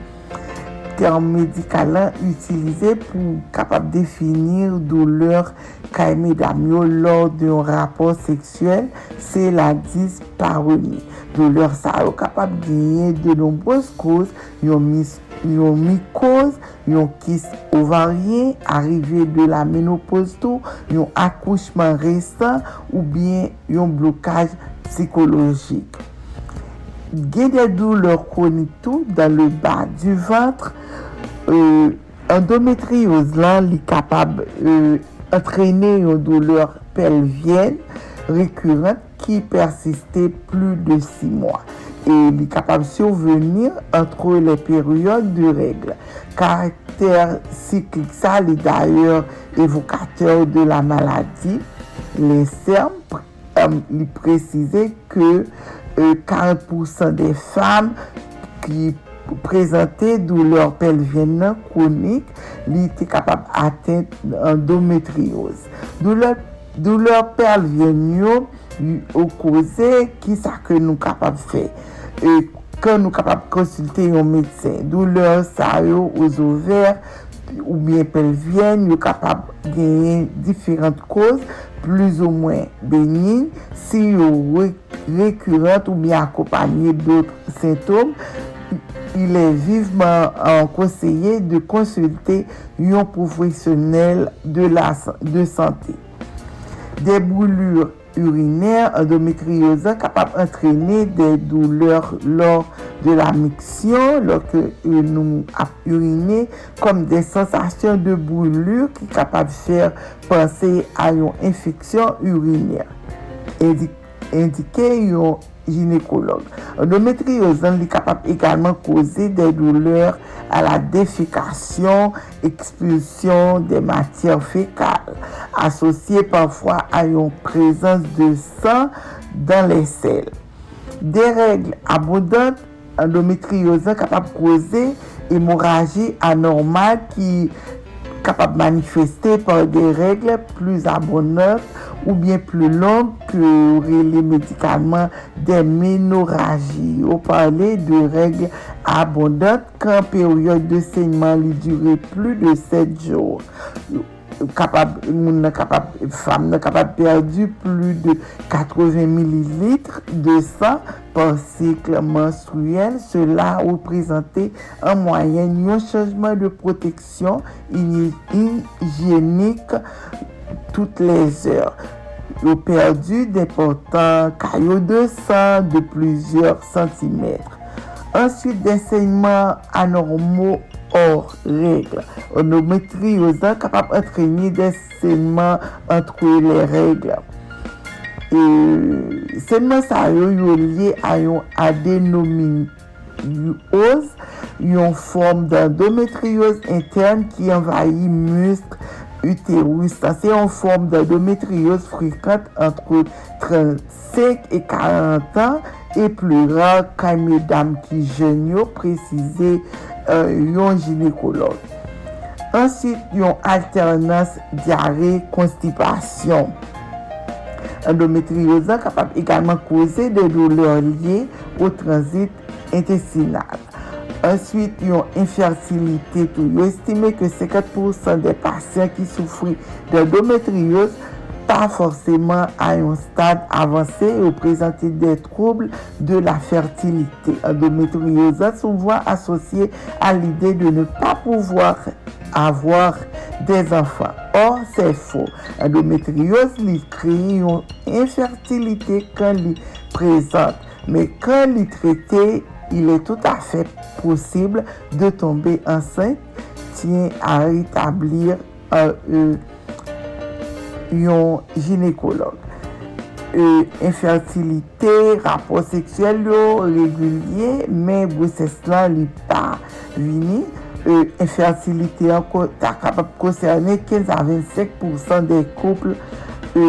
term medikalan utilize pou kapap definir douleur kaime damyo lor de yon rapor seksuel, se la disparoni. Douleur sa yo kapap genye de nombrez koz, yon, yon mikoz, yon kis ovaryen, arive de la menopoz tou, yon akouchman resan ou bien yon blokaj psikologik. Gen des douleurs chroniques tout dans le bas du ventre. Euh, endométriose lan li kapab euh, entrene yon douleur pelvienne rekurent ki persiste plus de 6 mois. et li kapab survenir entre les périodes de règles. Caractère cyclique, ça l'est d'ailleurs évocateur de la maladie. Les serpes euh, li précisait que 40% de fam ki prezante douleur pelvien nan kronik li te kapab aten endometrioz. Douleur, douleur pelvien yo ou koze ki sa ke nou kapab fe. E ke nou kapab konsulte yon medsen. Douleur sa yo ou zover ou bien pelvyen, yo kapab genyen diferant koz, plus ou mwen benyin, si yo rekurent ou bien akopanye doutre sintom, il est vivement conseillé de consulter un professionnel de, la, de santé. Des brûlures urinaire, endométriose capable d'entraîner des douleurs lors de la miction, lorsque nous uriner, comme des sensations de brûlure qui capable de faire penser à une infection urinaire. Indiquer une gynécologue. Endométriose est capable également de causer des douleurs à la défécation, expulsion des matières fécales, associées parfois à une présence de sang dans les selles. Des règles abondantes, endométriose est capable de causer hémorragie anormale qui capable de manifester par des règles plus abondantes ou bien plus longues que les médicaments des ménorragies. On parlait de règles abondantes quand période de saignement durait plus de 7 jours. Capable, femme n'a capable perdu plus de 80 millilitres de sang par cycle menstruel. Cela représentait en moyenne un changement de protection hygiénique toutes les heures. Ils perdu d'importants caillots de sang de plusieurs centimètres. Ensuite, des saignements anormaux hors règles. Onométriose capable d'entraîner des saignements entre les règles. E senman sa yo yo liye a yon adenomyose, yon form d'endometriose interne ki envayi musk uterus. Sa se yon form d'endometriose frikante entre 35 et 40 ans et plus rare kame dam ki jenyo prezize précisé un gynécologue. Ensuite, une alternance diarrhée-constipation. Endométriose capable également causer des douleurs liées au transit intestinal. Ensuite, une infertilité. Tout. estimé que 50% des patients qui souffrent d'endométriose pas forcément à un stade avancé et présenter des troubles de la fertilité. Endométriose est souvent associée à l'idée de ne pas pouvoir avoir des enfants. Or, c'est faux. Endométriose crée une infertilité quand elle présente. Mais quand elle est traitée, il est tout à fait possible de tomber enceinte, tient à rétablir un, yon ginekolog. E, infertilite, rapor seksuel yo, regulye, men goses lan li pa vini. E, infertilite anko ta kapap konserne 15 a 25% de kouple e,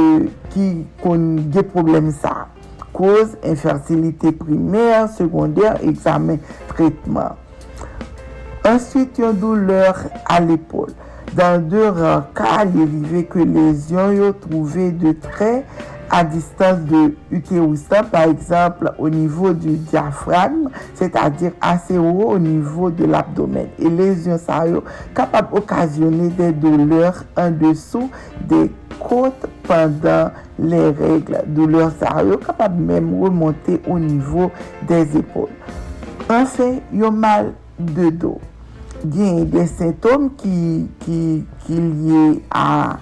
ki kon ge problem sa. Koz, infertilite primer, sekonder, examen, tretman. Answit yon douleur al epol. Dans deux cas, il arrivait que les yeux trouvaient de traits à distance de utérusin, par exemple au niveau du diaphragme, c'est-à-dire assez haut au niveau de l'abdomen. Et les yeux sont capables d'occasionner des douleurs en dessous des côtes pendant les règles. Douleurs sont capables même remonter au niveau des épaules. Enfin, il y a mal de dos. gen de sintom ki, ki, ki liye a,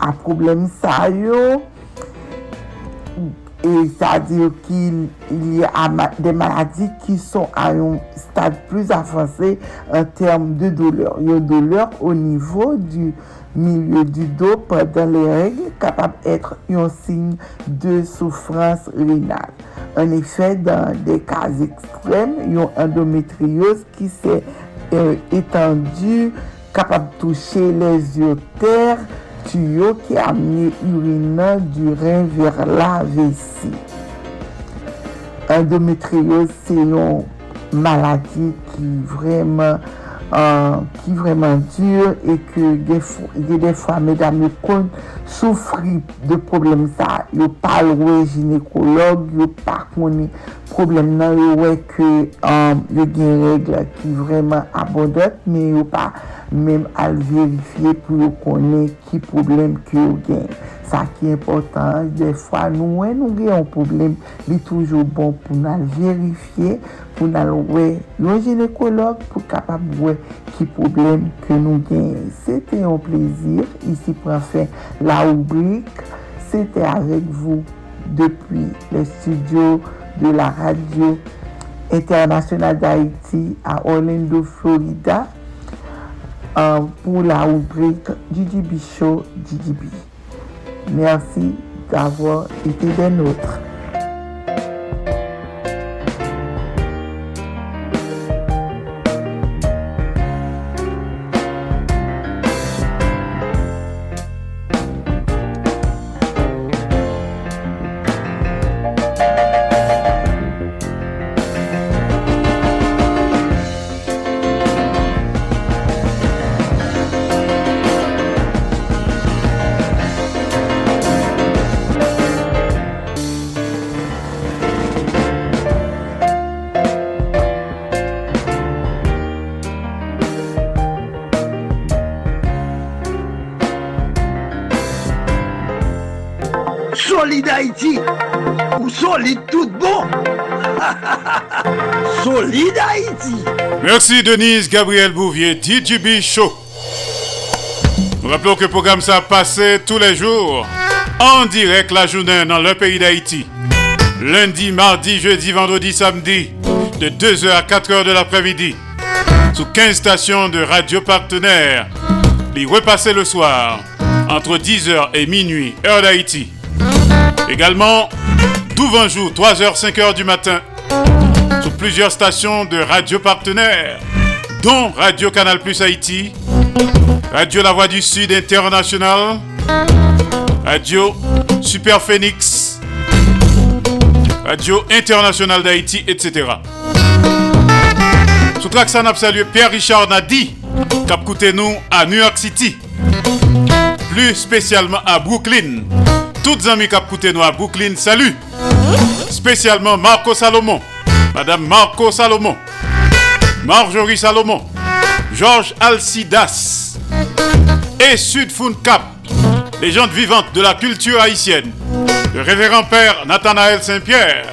a problem sa yo, e sa dir ki liye a de maladi ki son a yon stade plus avanse en term de douleur. Yon douleur o nivou du milieu du do pendant les règles capable d'être un signe de souffrance rénale. En effet, dans des cas extrêmes, il y a endométriose qui s'est Euh, etendu, kapab touche les yoter, tuyo ki amye urina du ren ver la vesi. Endometriose se yon maladi ki vreman Uh, ki vreman dure e ke ge defwa medam yo kon soufri de problem sa. Yo pa lwe ginekolog, yo pa koni problem nan yo wè ke um, yo gen regla ki vreman abodot men yo pa menm al verifiye pou yo konen ki problem ki yo gen. Sa ki important, defwa nou wè nou gen yon problem li toujou bon pou nan verifiye pou nan wè yon ginekolog pou kapap wè ki problem ki nou gen. Sete yon plezir, isi prefe la oublik, sete avek vou depi le studio de la radio internationale d'Haïti à Orlando, Florida. Euh, pour la rubrique DJB Show DJB. Merci d'avoir été des nôtres. Merci Denise Gabriel Bouvier, DJB Show. Nous rappelons que le programme ça passé tous les jours en direct la journée dans le pays d'Haïti. Lundi, mardi, jeudi, vendredi, samedi, de 2h à 4h de l'après-midi, sous 15 stations de radio partenaires. Les repasser le soir, entre 10h et minuit, heure d'Haïti. Également, tout 20 jours, 3h, 5h du matin, plusieurs stations de radio partenaires, dont Radio Canal Plus Haïti, Radio La Voix du Sud International, Radio Super Phoenix, Radio International d'Haïti, etc. Sous Traxan a salué Pierre-Richard Nadi, cap nous à New York City, plus spécialement à Brooklyn, toutes amis écouté nous à Brooklyn, salut. Spécialement Marco Salomon, Madame Marco Salomon, Marjorie Salomon, Georges Alcidas et Sud Cap, légende vivante de la culture haïtienne, le révérend père Nathanaël Saint-Pierre.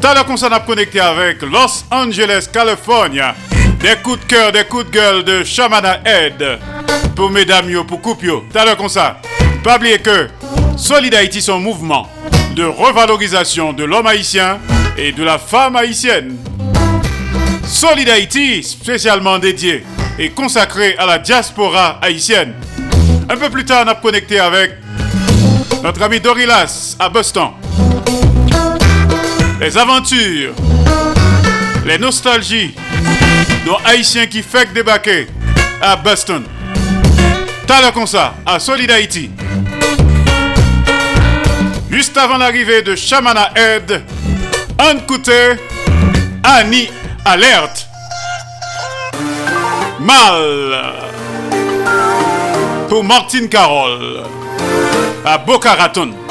T'as qu'on a connecté avec Los Angeles, California. Des coups de cœur, des coups de gueule de Shamana Ed. Pour mesdames pour couple T'as le ça. Pas oublier que Solid Haïti, son mouvement de revalorisation de l'homme haïtien et de la femme haïtienne. Solid Haïti, spécialement dédié et consacré à la diaspora haïtienne. Un peu plus tard, on a connecté avec notre ami Dorilas à Boston. Les aventures, les nostalgies nos haïtiens qui fait débarquer à Boston. T'as comme ça, à Solid Haïti. Juste avant l'arrivée de Shamana Ed, un côté, Annie Alerte. Mal pour Martine Carole. à Boca Raton.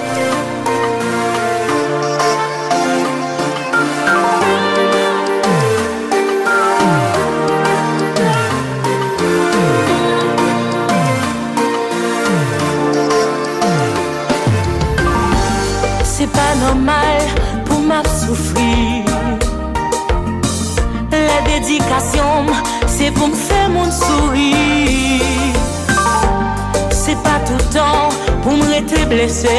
Se pou m fè moun souri. Se pa toutan pou m rete blese.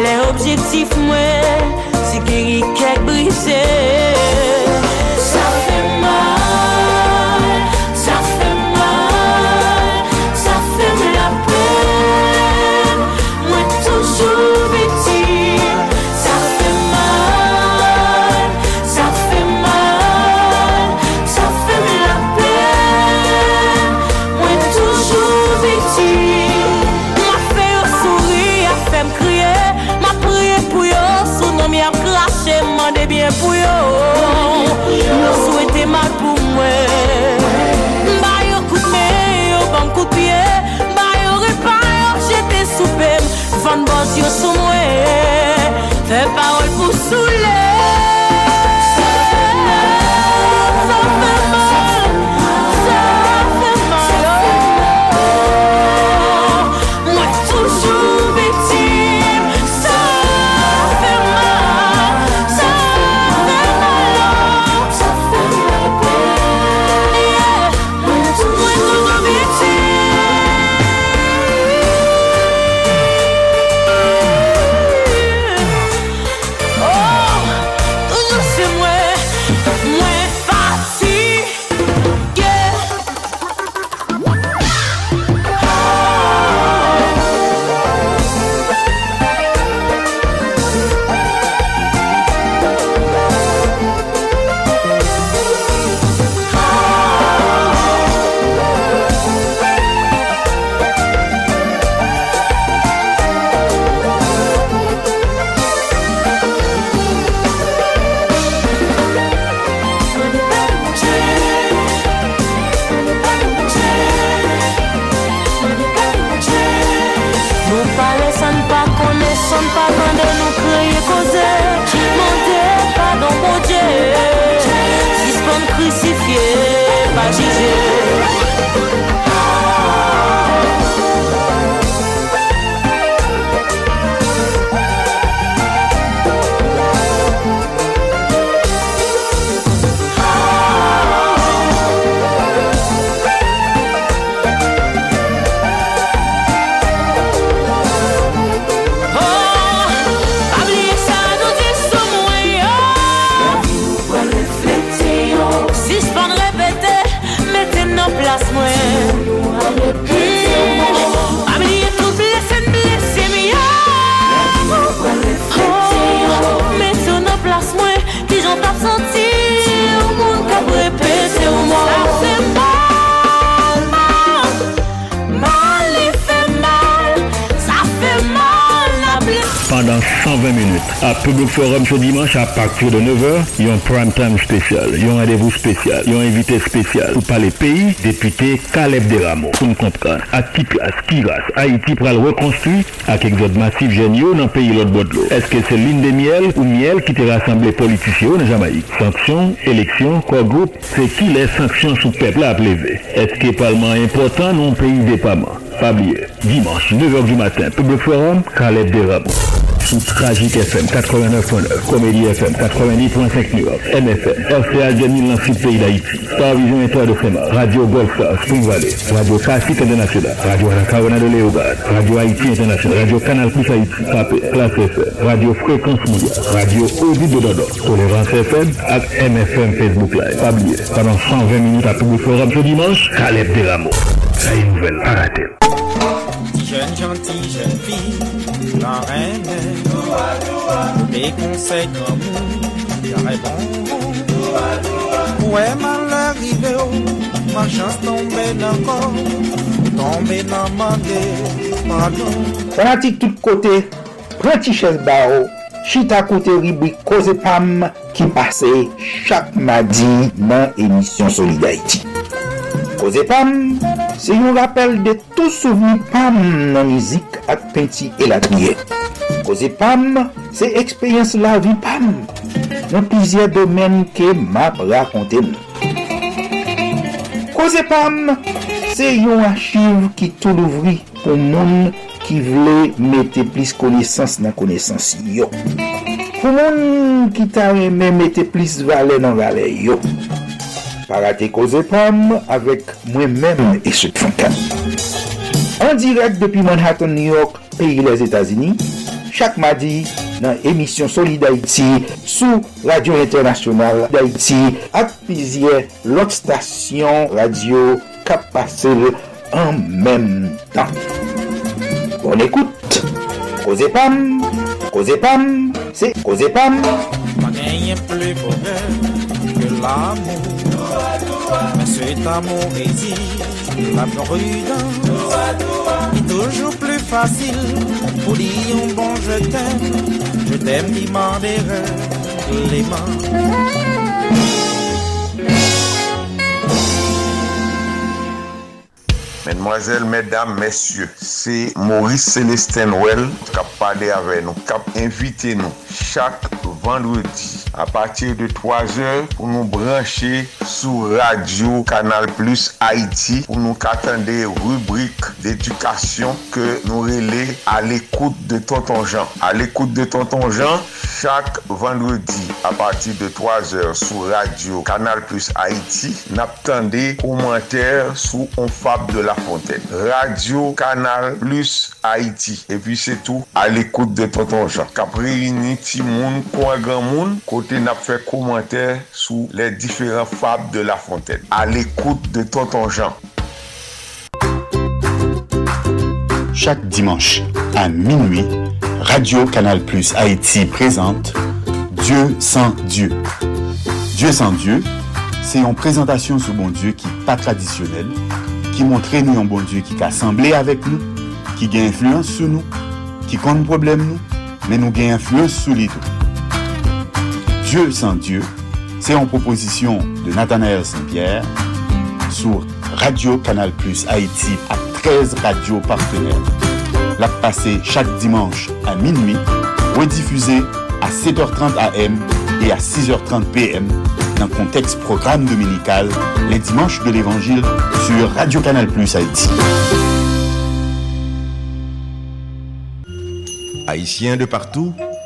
Le objektif mwen Se geri kek brise. Dimanche à partir de 9h, il y a un prime time spécial, il y a un rendez-vous spécial, il y a un invité spécial pour parler pays, député Caleb Deramo. Pour nous comprendre, à qui place, qui race, Haïti pour le reconstruire avec exode massif géniaux dans le pays l'autre bord de. Est-ce que c'est l'île de miel ou miel qui te rassemble les politiciens en Jamaïque? Sanctions, élections, quoi groupe, c'est qui les sanctions sous peuple à lever? Est-ce que parlement important non pays dépendant? Pas dimanche 9h du matin, Public Forum, Caleb Deramo. sous Tragique FM 89.9, Comédie FM 90.5 New York, MFM, RCA 2000 dans pays d'Haïti, Vision Inter de Fréma, Radio Golfa, Spring Valley, Radio Classique International, Radio Anacarona de Léogard, Radio Haïti International, Radio Canal Plus Haïti, Papé, Classe FM, Radio Fréquence Mondiale, Radio Audit de Dodor, Tolérance FM et MFM Facebook Live. Pas oublier, pendant 120 minutes à public forum ce dimanche, Caleb Delamo. C'est une nouvelle, arrêtez. Jeune gentil, jeune les conseils comme nous, carrément. Ouais, mal arrivé, oh, ma chance tombée encore, tombée dans ma pardon. On tout kote tout ches ba ou chita kote ribwi Koze Pam ki pase chak madi nan emisyon Solidarity. Koze Pam, se yon rappel de tout souveni Pam nan mizik ak penti elatriye. Koze Pam, Se ekspeyens la vi pam, nan pizye domen ke map rakonte nou. Koze pam, se yon achiv ki tou louvri pou moun ki vle mette plis konesans nan konesans yo. Pou moun ki ta reme mette plis vale nan vale yo. Parate koze pam avek mwen men e se fankan. An direk depi Manhattan, New York, peyi les Etats-Unis, chak madi, nan emisyon Solid Haiti sou Radio Internationale d'Haïti ak pizye lot stasyon radio kap pase en menm tan. Bon ekoute, Koze Pam, Koze Pam, se Koze Pam. Pas gagné plus bonheur que l'amour. Mais cet amour exige la prudence. Et toujours plus facile pour dire un bon je t'aime. Je t'aime, demander les mains. Mesdemoiselles, mesdames, messieurs, c'est Maurice Célestin Well qui a parlé avec nous, qui a invité nous chaque vendredi a patir de 3 or pou nou branche sou radio Kanal Plus Haiti pou nou katande rubrik d'edukasyon ke nou rele al ekoute de Tonton Jean. Al ekoute de Tonton Jean, chak vendredi a patir de 3 or sou radio Kanal Plus Haiti nap tande komenter sou On Fab de la Fontaine. Radio Kanal Plus Haiti. E pi se tou al ekoute de Tonton Jean. Kapre yini ti moun, kwa gran moun, kote côté n'a fait commentaire sous les différents fables de la fontaine. À l'écoute de Tonton Jean. Chaque dimanche à minuit, Radio Canal Plus Haïti présente Dieu sans Dieu. Dieu sans Dieu, c'est une présentation sur bon Dieu qui pas traditionnelle, qui montre nous un bon Dieu qui a assemblé avec nous, qui a influence sur nous, qui compte problème nous, mais nous gagne influence sur les. Dieu sans Dieu, c'est en proposition de Nathanaël Saint-Pierre sur Radio Canal Plus Haïti à 13 radios partenaires. La passée chaque dimanche à minuit, rediffusée à 7h30 AM et à 6h30 PM dans le contexte programme dominical les dimanches de l'Évangile sur Radio Canal Plus Haïti. Haïtiens de partout,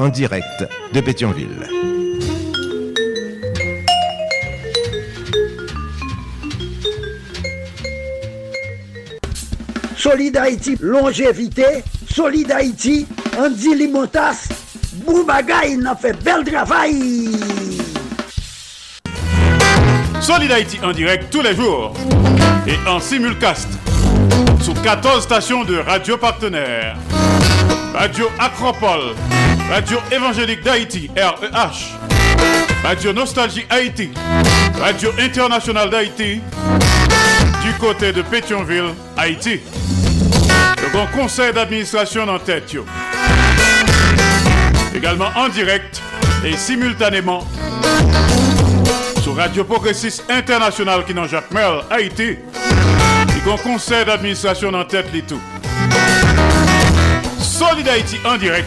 en direct de Pétionville. Solid Haïti, longévité. Solid Haïti, Andy Limotas. Boubagaï, il a fait bel travail. Solid Haïti en direct tous les jours et en simulcast sur 14 stations de radio partenaires. Radio Acropole, Radio Évangélique d'Haïti, REH, Radio Nostalgie Haïti, Radio Internationale d'Haïti, du côté de Pétionville, Haïti. Le grand conseil d'administration en tête. Également en direct et simultanément sur Radio Progressiste International qui dans Jacques Merle, Haïti. Le grand conseil d'administration en tête les. Solid Haïti en direct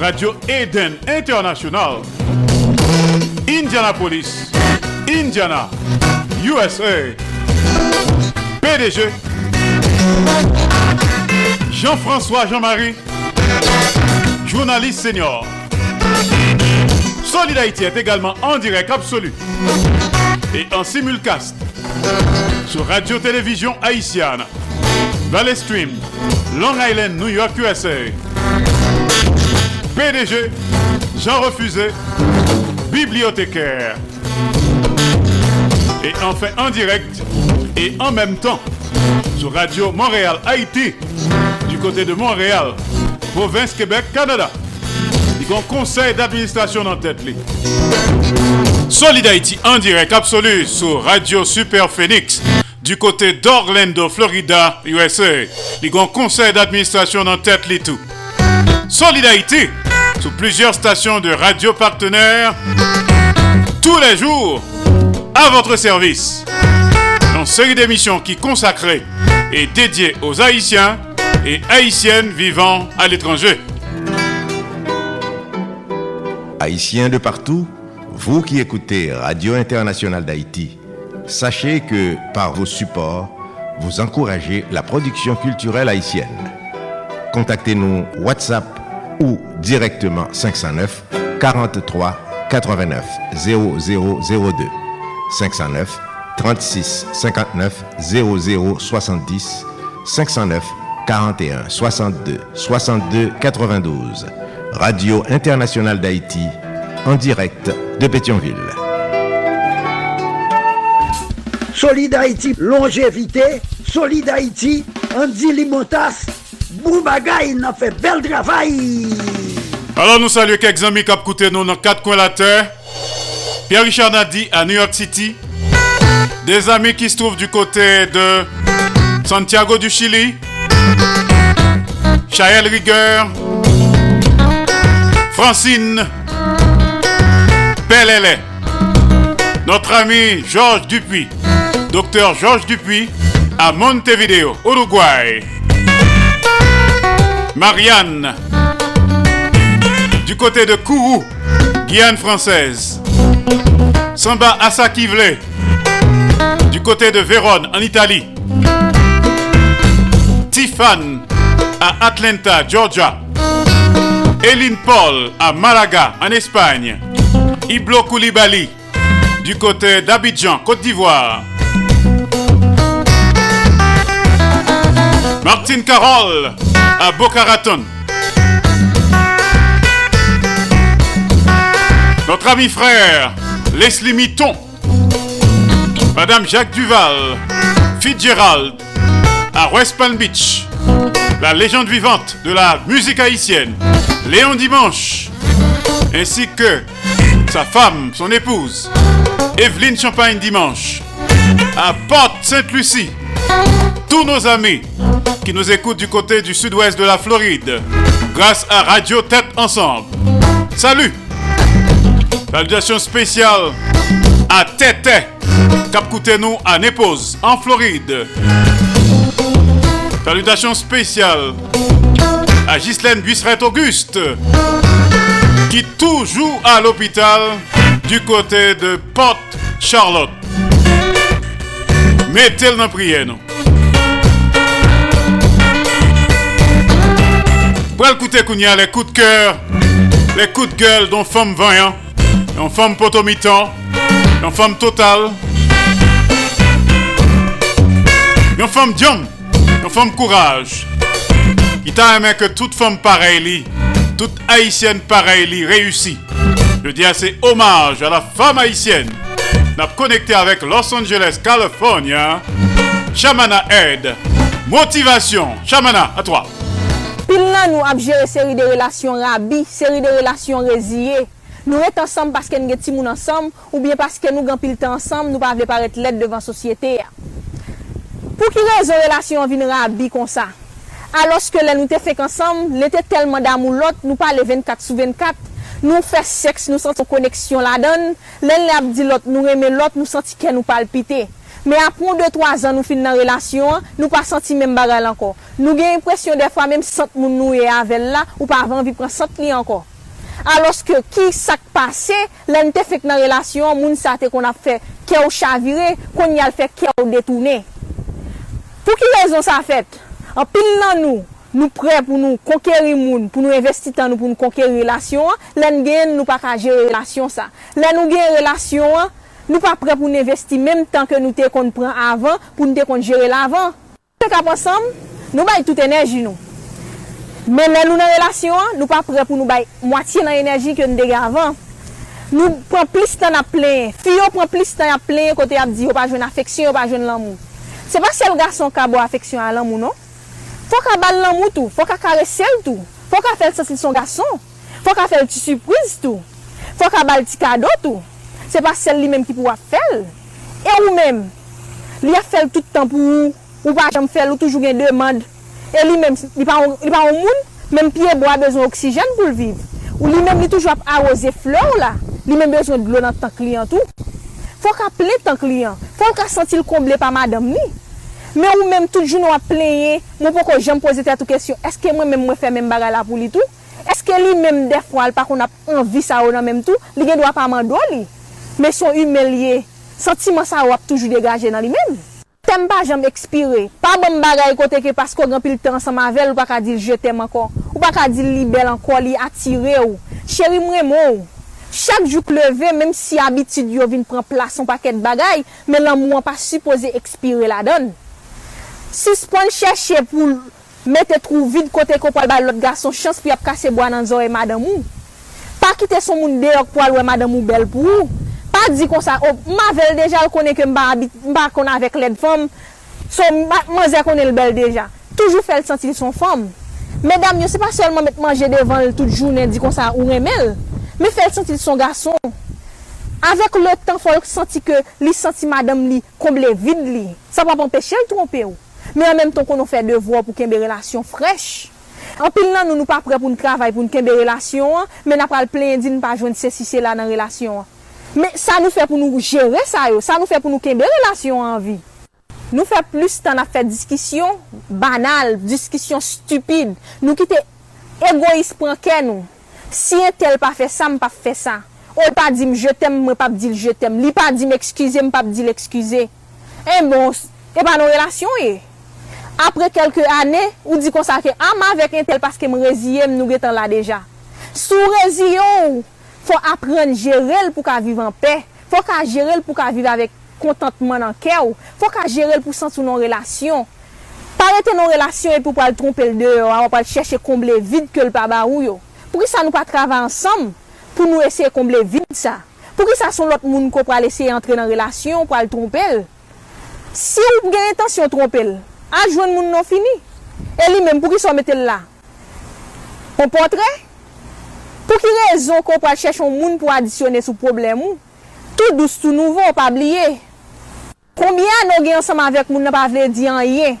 Radio Eden International, Indianapolis, Indiana, USA. PDG Jean-François Jean-Marie, journaliste senior. Solid Haïti est également en direct absolu et en simulcast sur Radio-Télévision Haïtienne, Valley Stream, Long Island, New York, USA. PDG, Jean Refusé, bibliothécaire. Et enfin en direct et en même temps sur Radio Montréal Haïti, du côté de Montréal, province Québec, Canada. Il y conseil d'administration en tête. li. Solid Haïti en direct absolu sur Radio Super Phoenix du côté d'Orlando, Florida, USA. Il y conseil d'administration en tête tout. Solid Haïti sur plusieurs stations de radio partenaires tous les jours à votre service. Une série d'émissions qui consacrée et dédiée aux Haïtiens et Haïtiennes vivant à l'étranger. Haïtiens de partout, vous qui écoutez Radio Internationale d'Haïti, sachez que par vos supports, vous encouragez la production culturelle haïtienne. Contactez-nous WhatsApp ou directement 509 43 89 0002 509 36 59 00 70 509 41 62 62 92 Radio Internationale d'Haïti en direct de Pétionville. Solid Haïti, longévité. Solid Haïti, Andy Limotas. Boubagaï, n'a fait bel travail. Alors nous saluons quelques amis qui ont écouté nous dans quatre coins. Pierre-Richard Nadi à New York City. Des amis qui se trouvent du côté de Santiago du Chili. Chaël Rigueur. Francine. Pelele. Notre ami Georges Dupuis. Docteur Georges Dupuis à Montevideo, Uruguay. Marianne. Du côté de Kourou, Guyane française. Samba Assakivle. Du côté de Vérone, en Italie. Tiffan à Atlanta, Georgia. Eline Paul à Malaga, en Espagne. Iblo Koulibaly du côté d'Abidjan, Côte d'Ivoire. Martine Carole à Boca Raton. Notre ami frère Leslie Mitton. Madame Jacques Duval. Fitzgerald à West Palm Beach. La légende vivante de la musique haïtienne. Léon Dimanche. Ainsi que sa femme, son épouse. Evelyne Champagne Dimanche. À Porte Sainte-Lucie. Tous nos amis qui nous écoutent du côté du sud-ouest de la Floride. Grâce à Radio Tête Ensemble. Salut! Salutations spéciales à Tété, Cap nous à Népose, en Floride. Salutations spéciales à Ghislaine Buisseret Auguste, qui toujours à l'hôpital du côté de Port Charlotte. Mettez-le dans prière, non? Pour écouter les coups de cœur, les coups de gueule d'une femme vaillant, d'une femme potomitan, d'une femme totale, femme Diom, une femme courage. Qui t'a aimé que toute femme pareille, toute haïtienne pareille réussit. Je dis assez hommage à la femme haïtienne. N'a connecté avec Los Angeles, California. Chamana aide. Motivation. Chamana, à toi. Pil nan nou ap jere seri de relasyon rabi, seri de relasyon reziye. Nou et ansam paske nou gen timoun ansam, ou bien paske nou gen pil tan ansam, nou pa vle paret let devan sosyete ya. Pou ki rezo relasyon vin rabi kon sa? Aloske le nou te fek ansam, le te telman damou lot, nou pa le 24 sou 24, nou fe seks, nou santi koneksyon la don, le le ap di lot, nou reme lot, nou santi ken nou palpite. Me apon 2-3 an nou fin nan relasyon, nou pa santi men bagal anko. Nou gen impresyon defwa menm sant moun nou e avel la, ou pa avan vi pran sant li anko. Aloske ki sak pase, len te fek nan relasyon, moun sa te kon ap fe kè ou chavire, kon yal fe kè ou detoune. Pou ki rezon sa fet? An pil nan nou, nou pre pou nou konkeri moun, pou nou investi tan nou pou nou konkeri relasyon, len gen nou pa kaje relasyon sa. Len nou gen relasyon, nou pa pre pou nou investi menm tan ke nou te kon pran avan, pou nou te kon jere l'avan. Se ka ansam, nou bay tout enerji nou. Men men nou nan relasyon, nou pa pre pou nou bay mwati nan enerji ke nou dege avan. Nou pran plis tan ap plen, fiyo pran plis tan ap plen kote ap di yo pa jwen afeksyon, yo pa jwen lanmou. Se pa sel gason ka bo afeksyon an lanmou, non? fok a bal lanmou tou, fok a kare sel tou, fok a fel sasil son gason, fok a fel ti sürpriz tou, fok a bal ti kado tou. Se pa sel li menm ki pou a fel. E ou menm, li a fel toutan pou ou, ou pa jam fel ou toujou gen demande. E li menm, li pa ou moun, menm piye bo a bezon oksijen pou l'viv. Ou li menm li toujou ap arose flou la, li menm bezon glou nan tan kliyan tou. Fok a ple tan kliyan, fok a senti l komble pa madam ni. Men ou menm toujou nou ap pleye, mwen pou ko jem pose te atou kesyon, eske mwen menm mwen fe menm baga la pou li tou? Eske li menm defwal pa kon ap anvi sa ou nan menm tou, li gen dwa pa mandou li? men son humelye. Sentiman sa wap toujou degaje nan li men. Tem pa jam ekspire. Pa bon bagay kote ke pasko gampil tan sa mavel ou pa ka dil je tem ankon. Ou pa ka dil li bel ankon li atire ou. Cheri mre mou. Chak jou pleve, menm si abitid yo vin pren plason paket bagay, men lan mou an pa suppose ekspire la don. Sispon chèche pou mette trou vide kote ko pal ba lot gason chans pi ap kase bo anan zo e madan mou. Pa kite son moun deyok po alwe madan mou bel pou ou. pa di kon sa, oh, ma vel deja l konen ke mba, mba konen avek led fom, so manze konen l bel deja. Toujou fel sentil son fom. Medam yo, se pa selman met manje devan l tout jounen di kon sa ou remel, me fel sentil son gason. Avek l tan fol senti ke li senti madam li komble vide li, sa pa pan peche l trompe ou. Me an menm ton konon fè devwa pou kenbe relasyon frech. An pil nan nou nou pa pre pou n travay pou n kenbe relasyon, men apal plen di nou pa jwen se si se la nan relasyon. Men sa nou fe pou nou jere sa yo, sa nou fe pou nou kembe relasyon an vi. Nou fe plus tan a fe diskisyon banal, diskisyon stupide. Nou kite egoist pran ken nou. Si en tel pa fe sa, m pa fe sa. Ou pa di m je tem, m pa di l je tem. Li pa di m ekskize, m pa di l ekskize. E bon, e pa nou relasyon e. Apre ah, kelke ane, ou di konsake, ama vek en tel paske m reziye m nou getan la deja. Sou reziyon ou. fò apren jerel pou ka vive an pe, fò ka jerel pou ka vive avèk kontantman nan kè ou, fò ka jerel pou sentou nan relasyon. Parete nan relasyon e pou pal trompe l de yo, an pal chèche komble vide ke l pa ba ou yo. Pou ki sa nou pa travè ansam, pou nou esye komble vide sa. Pou ki sa son lot moun ko pal esye entre nan relasyon, pal trompe l. Si ou gen intansyon trompe l, a jwen moun nan fini. E li men pou ki sa mette l la. Pon potre, Pou ki rezon kon pa chèchon moun pou adisyone sou problem ou, tout dous tout nouvo ou pa bliye. Koumyen nou gen ansam avèk moun nan pa vle di an ye,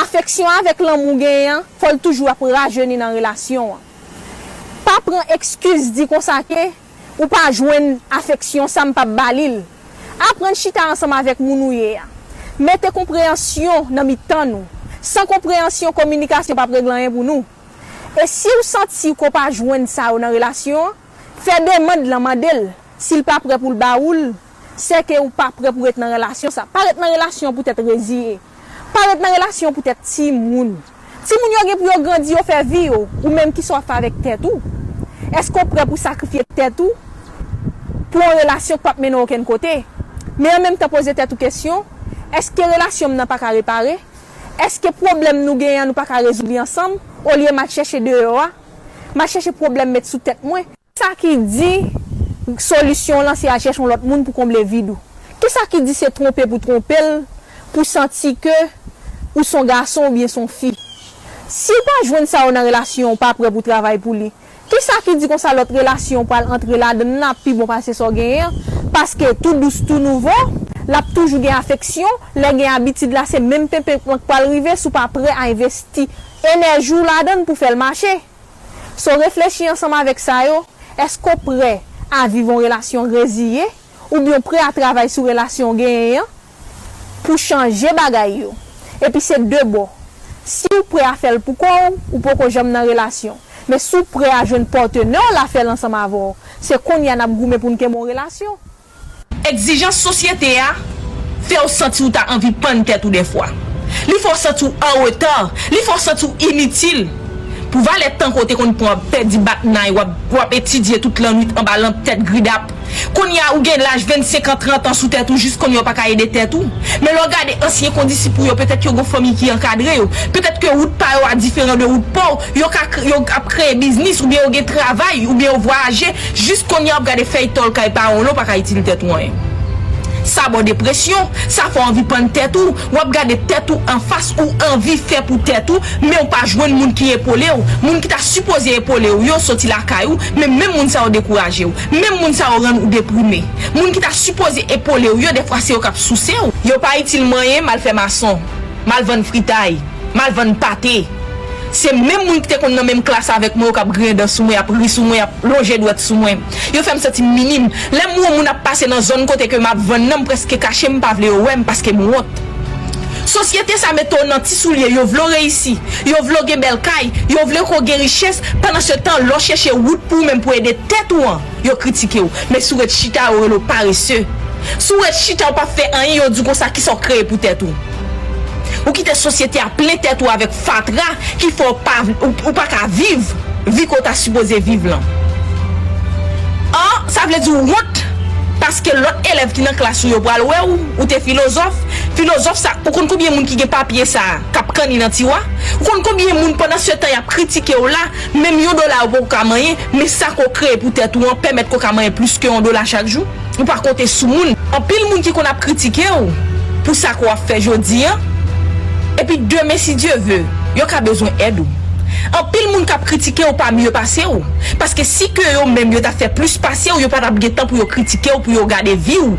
afeksyon avèk lan moun gen yan, fol toujou ap rajeni nan relasyon an. Pa pran ekskuse di konsake, ou pa jwen afeksyon sam pa balil. Apren chita ansam avèk moun ou ye ya. Mete komprehensyon nan mi tan nou. San komprehensyon, komunikasyon pa preglanyen pou nou. E si ou santi ko pa jwen sa ou nan relasyon, fè deman de la mandel. l pa pre pou l ba baoul, se ke ou pa pre pou et nan relasyon sa. Par et nan relasyon pou tèt reziye. Par et nan relasyon pou tèt ti moun. Ti moun yo gen pou yo grandi yo fè vi yo, ou menm ki so fè avèk tèt ou. Esko pre pou sakrifye tèt ou? Pou an relasyon pap menon oken kote. Men an menm te pose tèt ou kesyon, eske relasyon nan pa ka repare? eske problem nou genyen nou pa ka rezouli ansam, ou liye ma chèche de yo a, ma chèche problem met sou tèt mwen. Sa ki di, solusyon lan se a chèche on lot moun pou komble vidou. Ki sa ki di se trompe pou trompel, pou santi ke ou son gason ou bien son fi. Si ou pa jwen sa ou nan relasyon, ou pa apre pou travay pou li. Ki sa ki di kon sa lot relasyon pou al entre la den na pi bon pase so genyen, paske tout douz tout nouvo, lap toujou gen afeksyon, le gen abitid la se menm pepe pou al rive sou pa pre a investi. Enerjou la den pou fel mache. So reflechi ansama vek sa yo, esko pre a vivon relasyon reziye ou biyon pre a travay sou relasyon genyen pou chanje bagay yo. Epi se debo, si ou pre a fel pou kon ou pou kon jom nan relasyon. Me sou pre a jen porte nan la fel ansama avon, se kon yan ap goume pou nke mon relasyon. exijans sosyete a, fe ou santi ou ta anvi pan tèt ou defwa. Li fò santi ou an wotan, li fò santi ou initil, pou valet tan kote kon pou an pedi bat nan, e wap etidye tout lan nwit an balan tet gridap. Kon ya ou gen laj 25 an, 30 an sou tet ou, jist kon yo pa kaye de tet ou. Men lo gade ansyen kondisi pou yo, petet yo go fomi ki ankadre yo, petet ke wout pa yo a diferent de wout pou, yo, yo ap kreye biznis ou bien yo gen travay, ou bien yo voyaje, jist kon yo ap gade fey tol kaye pa ou lo pa kaye til tet ou an. sa bo depresyon, sa fò anvi pon tèt ou, wap gade tèt ou an fas ou anvi fè pou tèt ou, mè ou pa jwen moun ki epole ou, moun ki ta suppose epole ou, yo soti la kay ou, mè mè moun sa ou dekouraje ou, mè moun sa ou ren ou deprime. Moun ki ta suppose epole ou, yo defrase ou yo kap souse ou. Yo pa itil manye mal fè mason, mal ven fritay, mal ven patey, Se mèm moun ki te kon nan menm klas avèk mwen yo kap gren dan sou mwen, ap ri sou mwen, ap loje dwet sou mwen. Yo fèm soti minim. Lèm moun moun ap pase nan zon kote ke m ap ven nan preske kache m pa vle yo wèm paske m wot. Sosyete sa meton nan ti sou liye, yo vlo reisi, yo vlo gen bel kay, yo vlo ko gen riches, panan se tan lo chèche wout pou mèm pou ede tèt ou an, yo kritike ou. men sou et chita ou relo parise. Sou et chita ou pa fe an, yo di kon sa ki so kreye pou tèt ou. Ou ki te sosyete a ple tèt ou avèk fatra ki fò pa, ou, ou pa ka viv, vi ko ta suppose viv lan. An, sa vle di ou wot, paske lot elev ki nan klas ou yo pral wè ou, ou te filozof, filozof sa, ou kon koubyen moun ki ge papye sa kap kan inan tiwa, ou kon koubyen moun pwennan se tan yap kritike ou la, mèm yon dola ou pou kamayen, mè sa ko kreye pou tèt ou an pèmèt ko kamayen plus ke yon dola chak jou, ou par kote sou moun. An pil moun ki kon ap kritike ou, pou sa ko ap fè jodi an, Epi demen si Diyo ve, yo ka bezon ed ou. An pil moun kap kritike ou pa mi yo pase ou. Paske si ke yo menm yo ta fe plus pase ou, yo pa tap getan pou yo kritike ou, pou yo gade vi ou.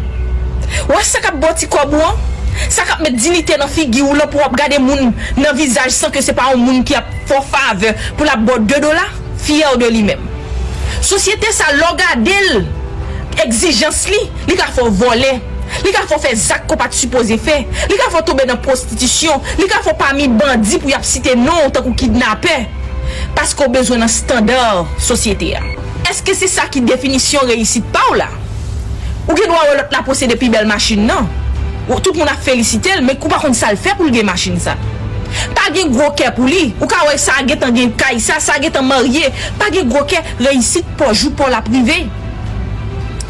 Wè sa kap boti kob ou an? Sa kap met dinite nan figi ou la pou ap gade moun nan vizaj san ke se pa ou moun ki ap fò fave pou la bot 2 dola, fye ou de li menm. Sosyete sa logade l, Exijans li, li ka fò vole. Li ka fò fè zak ko pati supose fè. Li ka fò tobe nan prostitisyon Li ka fò pa mi bandi pou yap site non Tak ou kidnapè. Paske ou bezwen nan standar sosyete ya Eske se sa ki definisyon reisit pa ou la Ou gen wè ou la posè depi bel machin nan Ou tout moun a felisite el men kou pa kon sa l fè pou l gen machin sa Pa gen gro kè pou li Ou ka wè sa get an gen kaj sa Sa get an marye Pa gen gro kè reisit pou jou pou la prive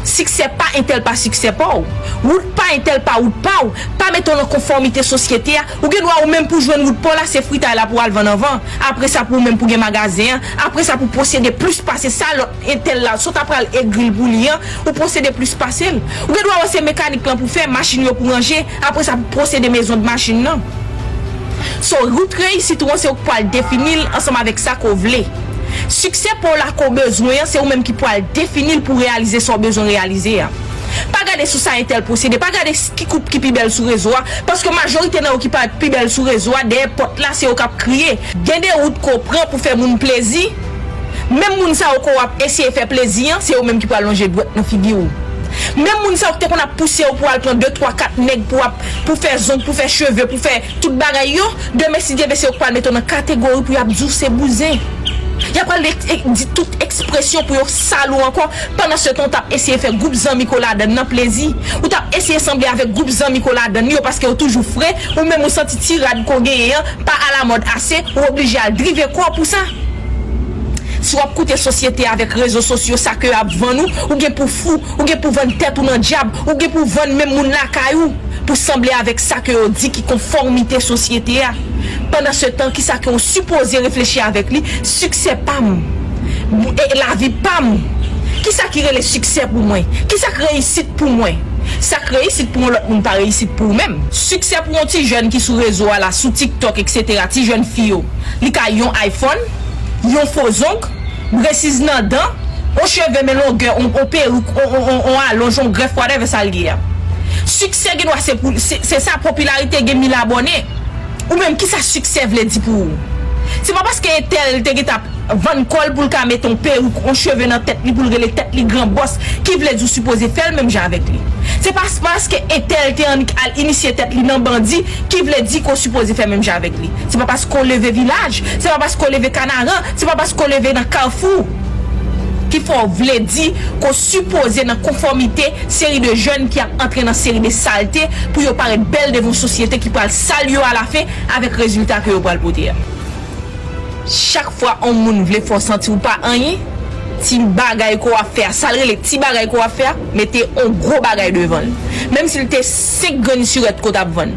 Sikse pa entel pa sikse pa ou. Wout pa entel pa wout pa ou. Pa meton nan konformite sosyete ya Ou gen wwa ou men pou jwen wout pa la se frita la pou alvan avan Apre sa pou men pou gen magazen Apre sa pou posede plus pase sa Lot entel la sot apre al egril gril pou li Ou posede plus pase l Ou gen wwa ou se mekanik lan pou fe Machin yo pou ranger. Apre sa pou posede mezon de machin nan So wout rey si tou an se ou kwa al definil Ansama vek sa ko vle Suksè pou la ko bezwen, se ou menm ki pou al definil pou realize son bezwen realize ya. Pa gade sou sa entel posede, pa gade ki koup ki pi bel sou rezoa, paske majorite nan ou ki pa pi bel sou rezoa, de pot la se ou kap kriye. Gen de ou ko pran pou fe moun plezi, menm moun sa ou ko wap esye fe plezi, se ou menm ki pou al lonje dwet nan figi ou. Mem moun sa ou te kon ap pousse ou pou al pran 2, 3, 4 neg pou, ap, pou fe zon, pou fe cheve, pou fe tout bagay yo, de si diye be se ou kwa al meton nan kategori pou yap zou se bouzen. Ya pral eh, di tout ekspresyon pou yo salou ankon Pendan se ton tap esye fe goup zan mikoladen nan plezi Ou tap esye semble avek goup zan mikoladen yo Paske yo toujou fre Ou men mou santi tirad kon geye Pa ala mod ase Ou oblije al drive kwa pou sa Si wap koute sosyete avèk rezo sosyo sa ke ap van nou, ou gen pou fou, ou gen pou ven tèt ou nan diab, ou gen pou ven men moun lakay ou, pou semble avèk sa ke yo di ki konformite sosyete a. Pendan se tan ki sa ke yo suppose reflechi avèk li, suksè pam, e la vi pam. Ki sa ki re le suksè pou mwen? Ki sa ki reisit pou mwen? Sa ki reisit pou mwen lot moun pa reisit pou mwen? Suksè pou mwen ti jen ki sou rezo ala, sou TikTok, etc. Ti jen fiyo. Li ka yon iPhone, yon fozonk, bresiz nan dan, on cheve men longe, on, on pe, on, on alonj, on gref wade ve sal ge ya. Suksè gen wase pou, se, sa popularite gen mil abone, ou menm ki sa suksè vle di pou ou. Se pa paske etel te get ap van kol pou lka meton pe ou kon cheve nan tet li pou lrele tet li gran bos ki vle djou suppose fel menm jan avek li. Se pa paske etel te an al inisye tet li nan bandi ki vle di kon suppose fel menm jan avek li. Se pa paske kon leve vilaj, se pa paske kon leve kanaran, se pa paske kon leve nan kafou. Ki fò vle di kon suppose nan konformite seri de jen ki ap entre nan seri de salte pou yo paret bel devon sosyete ki pral sal yo ala fe avek rezultat ki yo pral pote ya. chak fwa an moun vle fò santi ou pa anye, ti bagay ko a fè, salre le ti bagay ko a fè, mette an gro bagay devan. Mem si lte sek goni suret ko tap van,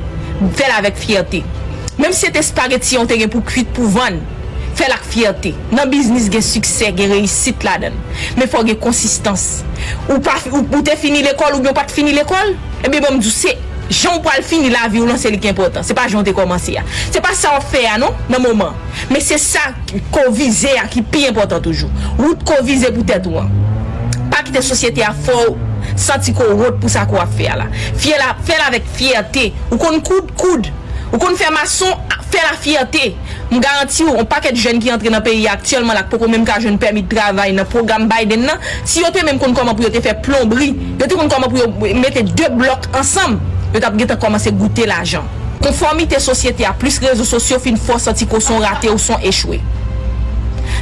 fèl avèk fiyate. Mem si ete spageti an te gen pou kuit pou van, fèl ak fiyate. Nan biznis gen suksè, gen reisit la den. Men fò gen konsistans. Ou, pa, ou, ou te fini l'ekol, ou gen pat fini l'ekol, ebe bom djou se Joun pou al fini la violon se li ki important. Se pa joun te komansi ya Se pa sa ou fe ya non nan mouman Me se sa ko vize ya ki pi important toujou Rout ko vize pou tèt ou an Pa ki te sosyete ya fò Santi ko rout pou sa ko a fe ya la Fè la, la vek fierté. Ou kon koud koud Ou kon fè mason fè la fierté. M garanti ou an paket jen ki entre nan peyi Aktuellement lak pou kon menm ka jen permi travay Nan program Biden nan Si yo te menm kon koman pou yo te fè plombri Yo te kon koman pou yo mette de blok ansam yo tap geta komanse goute l'ajan. Konformite sosyete a plus rezo sosyo fin fwa santi ko son rate ou son echwe.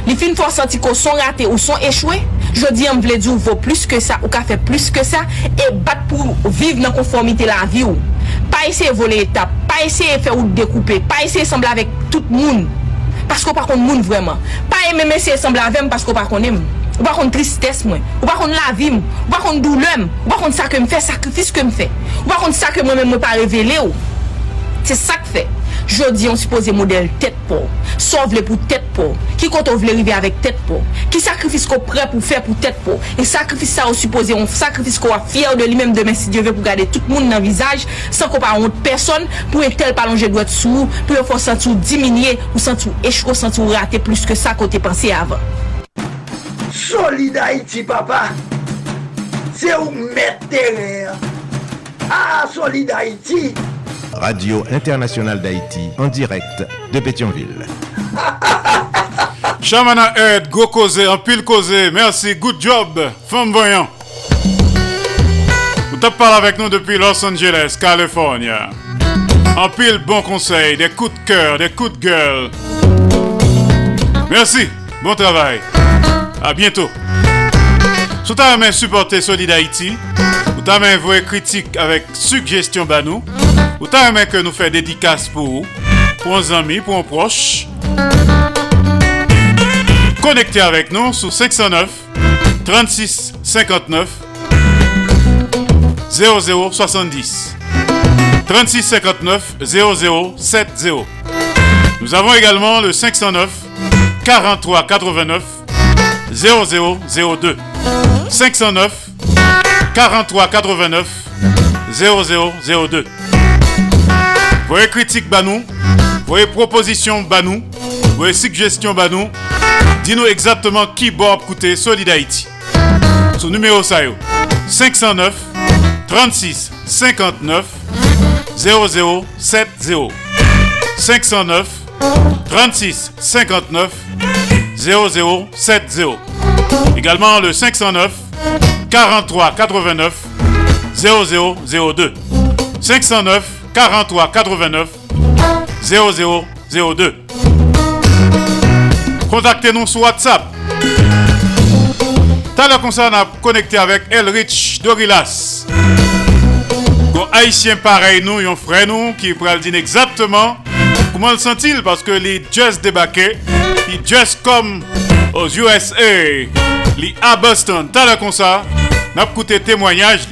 Li fin fwa santi ko son rate ou son echwe, jodi an vle di ou vò plus ke sa, ou ka fè plus ke sa, e bat pou viv nan konformite la vi ou. Pa ese vole etap, pa ese fè ou dekoupe, pa ese sembla avek tout moun, pasko pa kon moun vreman. Pa eme mese sembla avem pasko pa kon eme. Ou pa kon tristesse mwen, ou pa kon lavi mwen, ou pa kon doulem, ou pa kon sa ke m fè, sakrifis ke m fè. Ou pa kon sa ke mwen mwen pa revele ou. Se sa k fè. Jodi yon suppose model tèt pou. Sov le pou tèt pou. Ki konton vle rive avèk tèt pou. Ki sakrifis ko pre pou fè pou tèt pou. E sakrifis sa ou suppose yon sakrifis ko a fyer de li mèm demen si Diyo ve pou gade tout moun nan vizaj. San ko pa ont person pou etel palonje dwet sou. Pou yon fò sentou diminye ou sentou echko, sentou rate plus ke sa kote panse avan. Solida iti papa. Se ou mette rè. Ah solida iti. Radio Internationale d'Haïti, en direct de Pétionville. (laughs) Chamana Ed, go causé, en pile causé. Merci, good job, femme voyant. Vous parlé avec nous depuis Los Angeles, California. En pile bon conseil, des coups de cœur, des coups de gueule. Merci, bon travail. À bientôt. Sous ta main supporter Solid Haïti, ou ta main voix critique avec suggestion banou. Ou ta aimé que nous fait dédicace pour vous, pour un ami, pour un proche. Connectez avec nous sur 509 36 59 0070 36 59 0070. Nous avons également le 509 43 89 0002 509 43 89 0002 Voyez critiques banou, voyez propositions banou, voyez suggestions banou. Dis-nous exactement qui boit coûter Solid Haïti. Son numéro ça 509 36 59 0070 509 36 59 0070 Également le 509 43 89 0002 509 43 89 0002. Contactez-nous sur WhatsApp. T'as le concert à connecté avec Elrich Dorilas. Bon, haïtien pareil, nous, un frère nous, qui pourrait dire exactement comment le sent-il? Parce que les just débarqués, les just comme aux USA, les à Boston. T'as le concert, n'a écouté témoignage.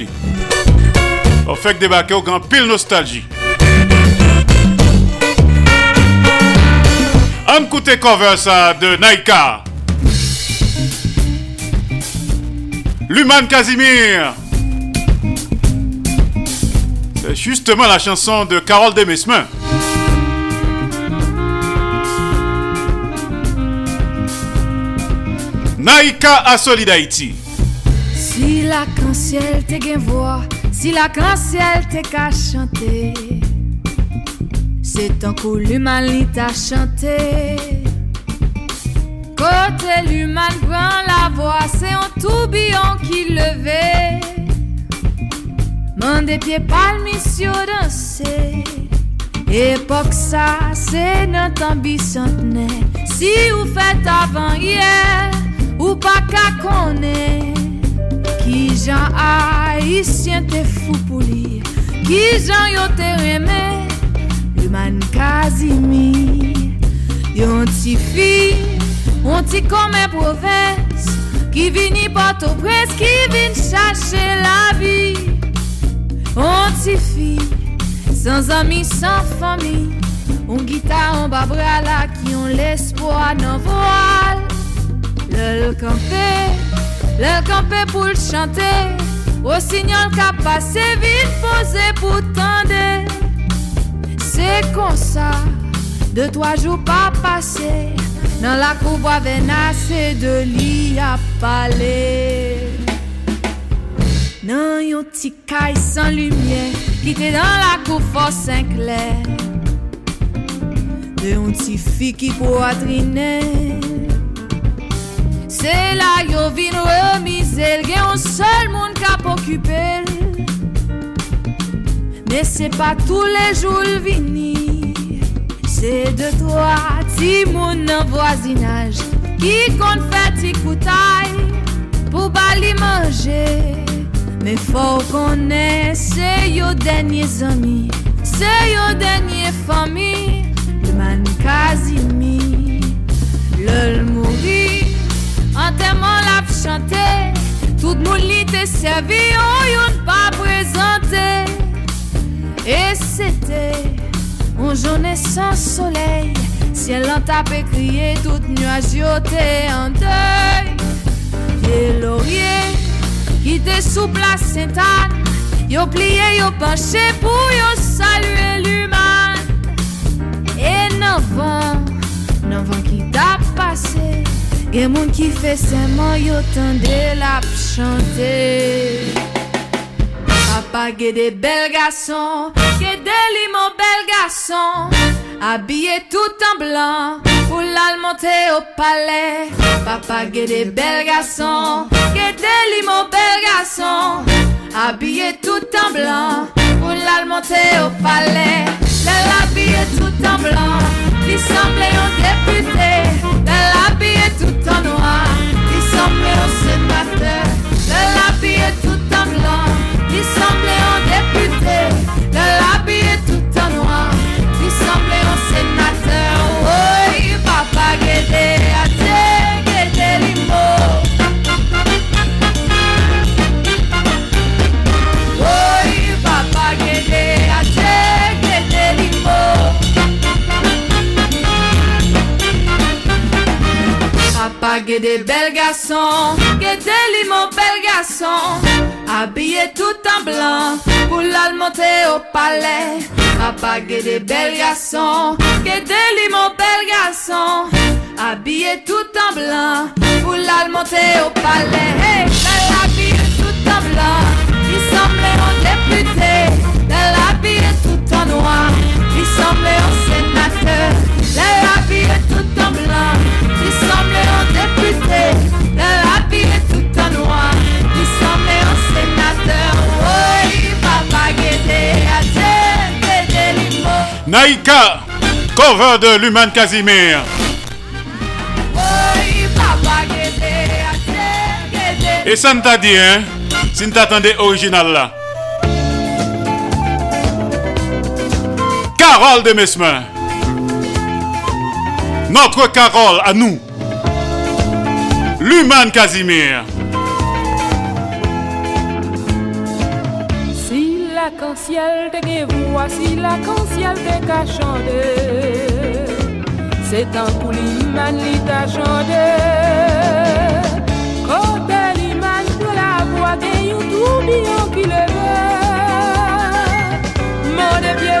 On fait débarquer au grand pile nostalgie. On écoute cover ça de Naika. Luman Casimir. C'est justement la chanson de Carole Demesmin. Naika à Solid Haïti. Si la ciel te gen si la ciel te chanter, c'est un coup l'humain li t'a chanté. Côté l'humain prend la voix, c'est un tourbillon qui levait. Mon des pieds palmes sur danser. Époque ça, c'est notre ambition. Si vous faites avant hier, Ou pa ka konen Ki jan haisyen te fou pou li Ki jan yo te reme Yuman Kazimi. Yon ti fi Yon ti kome proves Ki vini pato pres Ki vini chache la vi. Yon ti fi Sans ami, sans fami Yon gita, yon babrala Ki yon lespo anan voal Le campé le campé pour le chanter, au signal qu'a passé vite posé pour tendre. C'est comme ça, de trois jours pas passé, dans la cour venasse de lit à palais. Non, yon petit caille sans lumière, qui était dans la cour fort Saint-Clair. De yon petit fille qui poitriner. C'est là yo vin remise, il y a un seul monde qui a occupé. Mais c'est pas tous les jours le vini. C'est de toi, ti moun nan voisinage, qui compte fait ti koutaille pour bali manger. Mais faut connaître, c'est yo derniers amis, c'est yo dernier famille, le man Casimir, le mourir. En témoin la chanter Tout le monde l'était servi yon pas présenté. Et c'était Une journée sans soleil. Ciel en crié Tout nuage yoté en deuil. Et laurier Qui était sous place Sainte-Anne. Yo plié, yo penché Pour yo saluer l'humain. Et non vent Gen moun ki fe seman yo tende la chante Papa ge de bel gason Ge de li mon bel gason tout en blanc Pour l'al monter au palais. Papa ge de bel gason Ge de li mon bel gason tout en blanc Pour l'al au palais. L'elle habillé tout en blanc Il semblait un Get des bel garçons, get des mon bel garçon, habillé tout en blanc pour la monter au palais. Papa des bel garçons, get des mon bel garçon, habillé tout en blanc pour la monter au palais. Hey, elle habillé tout en blanc, il semblait un député. Elle habillé tout en noir, il semblait un sénateur. Elle habillé tout en blanc, tout en noir, il semblait sénateur. Oui, papa à Limo. Naïka, cover de l'Human Casimir. Guédé Et ça ne t'a dit, hein, si tu t'attendais original là. Carole de Mesmer. Notre Carole à nous. L'human Casimir. Si la ciel te gen voici la quand ciel te ka chante C'est un coup l'iman li ta chante Kote l'iman de la voix gen yon tourbillon qui le veut Mon pied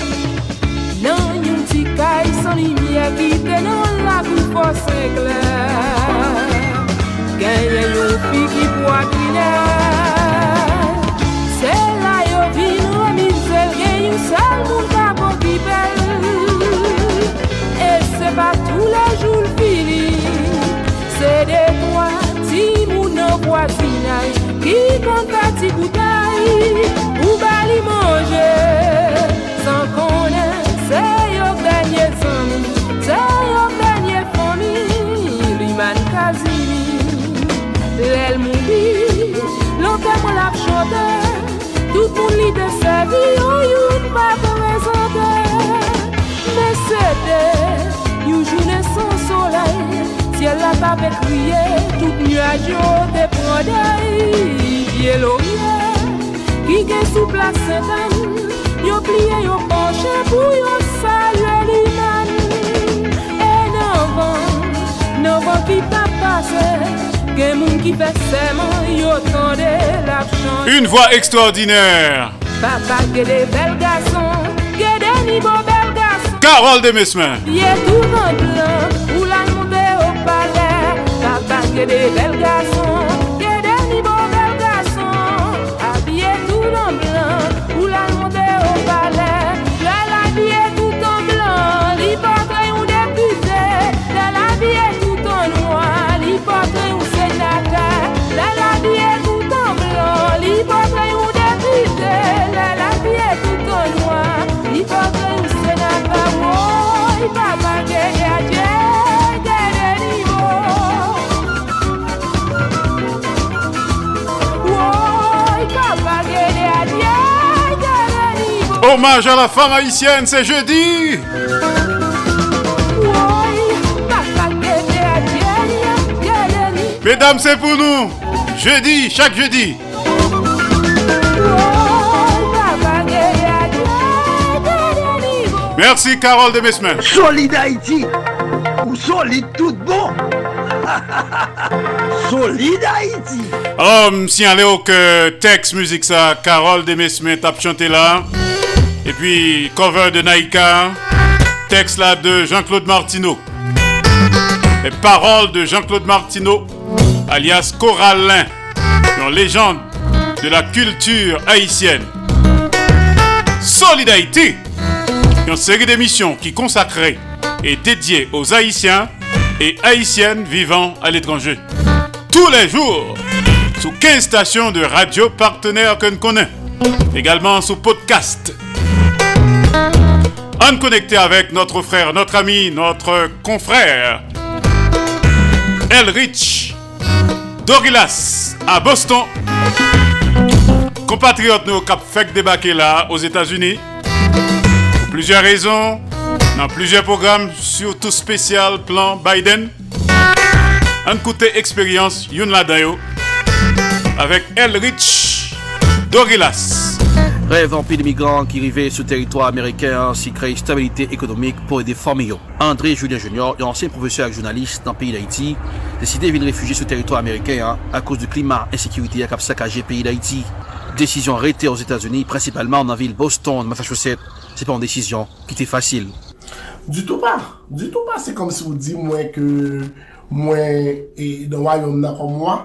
son limye ki tenon la pou posen kler Genye yon fi ki pou akiner Se la yo vin remize gen yon sel moun ka pou ki bel E se pa tou la joul fini. Se de kwa ti moun nou kwa sinay Ki konta ti koutay Ou bali manje San konen el mouni Lontè mwen lap chode Tout moun li de se vi Yo yon pa prezante Mè sède Yon jounen san soley Sye la pa pe kriye Tout nuaj yo te prode Pye lorye Ki gen sou plas setan Yo pliye yo panche Pou yo salye li man E nan van Nan van ki ta pase Une voix extraordinaire. Papa que des belles Hommage à la femme haïtienne, c'est jeudi. Mesdames, c'est pour nous. Jeudi, chaque jeudi. Merci Carole de Mesmin. Solide Haïti ou solide tout bon (laughs) Solide Haïti Alors, si allez au que texte musique ça, Carole de Mesmin tape chanté là. Et puis cover de Naïka, texte là de Jean-Claude Martineau. Les paroles de Jean-Claude Martineau, alias Corallin, une légende de la culture haïtienne. Solid Haïti, une série d'émissions qui consacrée et dédiée aux Haïtiens et Haïtiennes vivant à l'étranger. Tous les jours, sous 15 stations de radio partenaires que nous connaissons. Également sous podcast. En connecté avec notre frère, notre ami, notre confrère, Elrich Dorilas à Boston. Compatriote nous cap fait débarquer là aux États-Unis. Pour plusieurs raisons, dans plusieurs programmes, surtout spécial plan Biden. Un côté expérience, Yun Ladayo, avec Elrich Dorilas. Rev an pi de migran ki rive sou teritwa Ameriken si kreye stabilite ekonomik pou ede formi yo. André Julien Junior, yon ansyen profeseur ak jounalist nan peyi d'Haïti, deside vin refuji sou teritwa Ameriken a kouz du klima ensekiriti ak ap sakaje peyi d'Haïti. Desisyon rete os Etats-Unis, principalman nan vil Boston, Massachusetts, se pa an desisyon ki te fasil. Du tout pa, du tout pa, se kom si ou di mwen ke mwen e dan wayon nan kon mwen,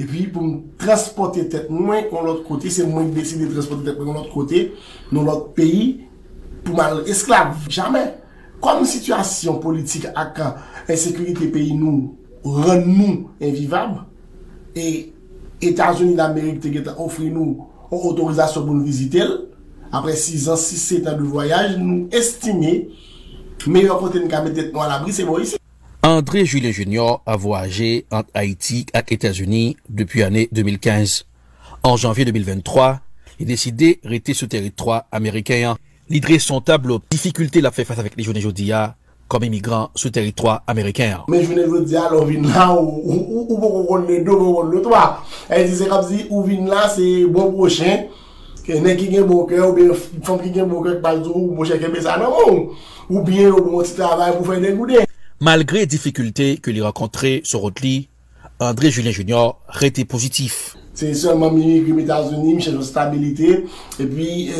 E pi pou m transporte tet mwen kon lot kote, se mwen deside transporte tet mwen kon lot kote, nou lot peyi, pou mal esklav. Jamè. Kom situasyon politik ak ensekurite peyi nou, ren nou envivab, e Etats-Unis d'Amerik te geta ofri nou an otorizasyon pou nou vizite l, apre 6 an, 6-7 an de voyaj, nou estime meyo kote nou ka tet nou al abri, se bo yisi. André Julien Junior a voyagé entre Haïti et États-Unis depuis l'année 2015. En janvier 2023, il a décidé de rester sur territoire américain. L'idée son tableau difficulté l'a fait face avec les jeunes Jodia comme immigrant sur territoire américain. Mais je ne veux dire, on vient là où on va le deux, va le trois. Elle disait comme si, on vient là, c'est bon prochain. Que n'est qui a bon cœur, ou bien femme qui a bon cœur, du tout, ou bon chèque, ça non. Ou bien, au bon petit travail pour faire des goudets. Malgré difficulté que l'y rencontrait sur route André Julien Junior rete pozitif. Se seman mi krim Etats-Unis, mi chanjou stabilite, epi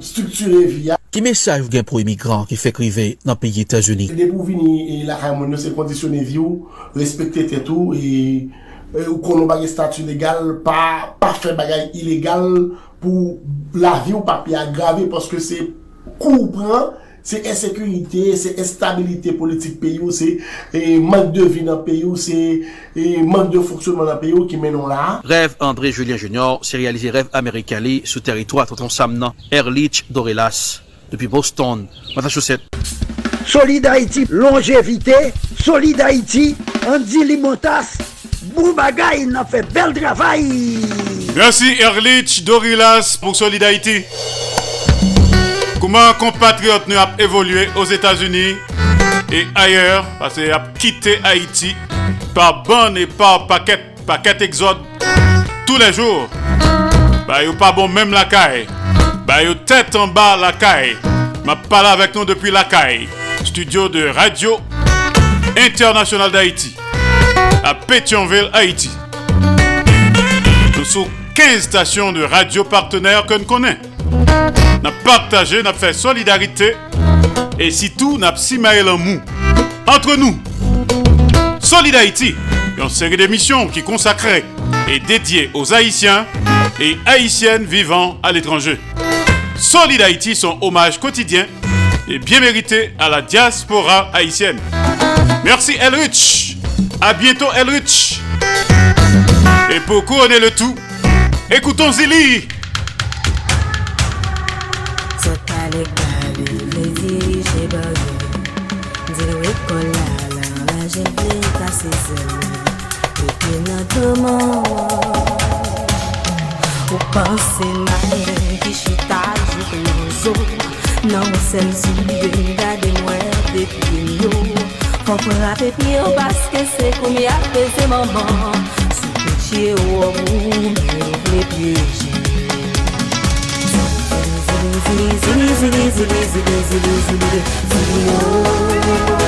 strukture via. Ki mesaj gen pro imigran ki fek rive nan peyi Etats-Unis? De pou vini la kayman nou se kondisyone vi ou, respekte te tou, ou konon bagay statu legal, pa fe bagay ilegal pou la vi ou pa pi agrave, paske se kou pran, C'est insécurité, c'est instabilité politique peyi ou, se eh, mank de vie dans peyi ou, se eh, mank de foksyonman nan peyi ou qui menon là. Rêve André Julien Junior se rêve rev Amerikali sou teritwa trotan samnan. Erlich Dorelas, depuis Boston, Matachouset. Solid Haiti, longevite, Solid Haiti, Andy Limotas, bou bagay nan fe bel travail. Merci Erlich Dorelas pour Solid Haiti. Comment un compatriote nous a évolué aux États-Unis et ailleurs, parce qu'il a quitté Haïti par bonne et par paquet, paquet exode tous les jours. Bah, yo pas bon même la caille. Bah, yo tête en bas la caille. M'a parlé avec nous depuis la caille. Studio de radio international d'Haïti. À Pétionville, Haïti. Nous sommes 15 stations de radio partenaires que nous connaissons n'a partagé, n'a fait solidarité et si tout n'a en mou entre nous. Solid Haïti, une série d'émissions qui consacrée et dédiée aux Haïtiens et Haïtiennes vivant à l'étranger. Solid Haïti, son hommage quotidien et bien mérité à la diaspora haïtienne. Merci Elrich. À bientôt Elrich. Et pour couronner le tout, écoutons Zili. Dire wekol la la, la jen vle kase zel Epe nan doman Ou panse ma en ki chita jik nan zo Nan sen soube, gade mwen depi yo Kon frape pi yo baske se koumi ape se maman Sou peche ou amou, men vle pieje Zili, zili, zili, zili, zili, zili, zili, zili, oh Zili, zili dan to, pou e mou page to, an batan lam pou ko Zili, zili, zili, zili, zili, zili, zili, zili, zili, zili, oh Zili, zili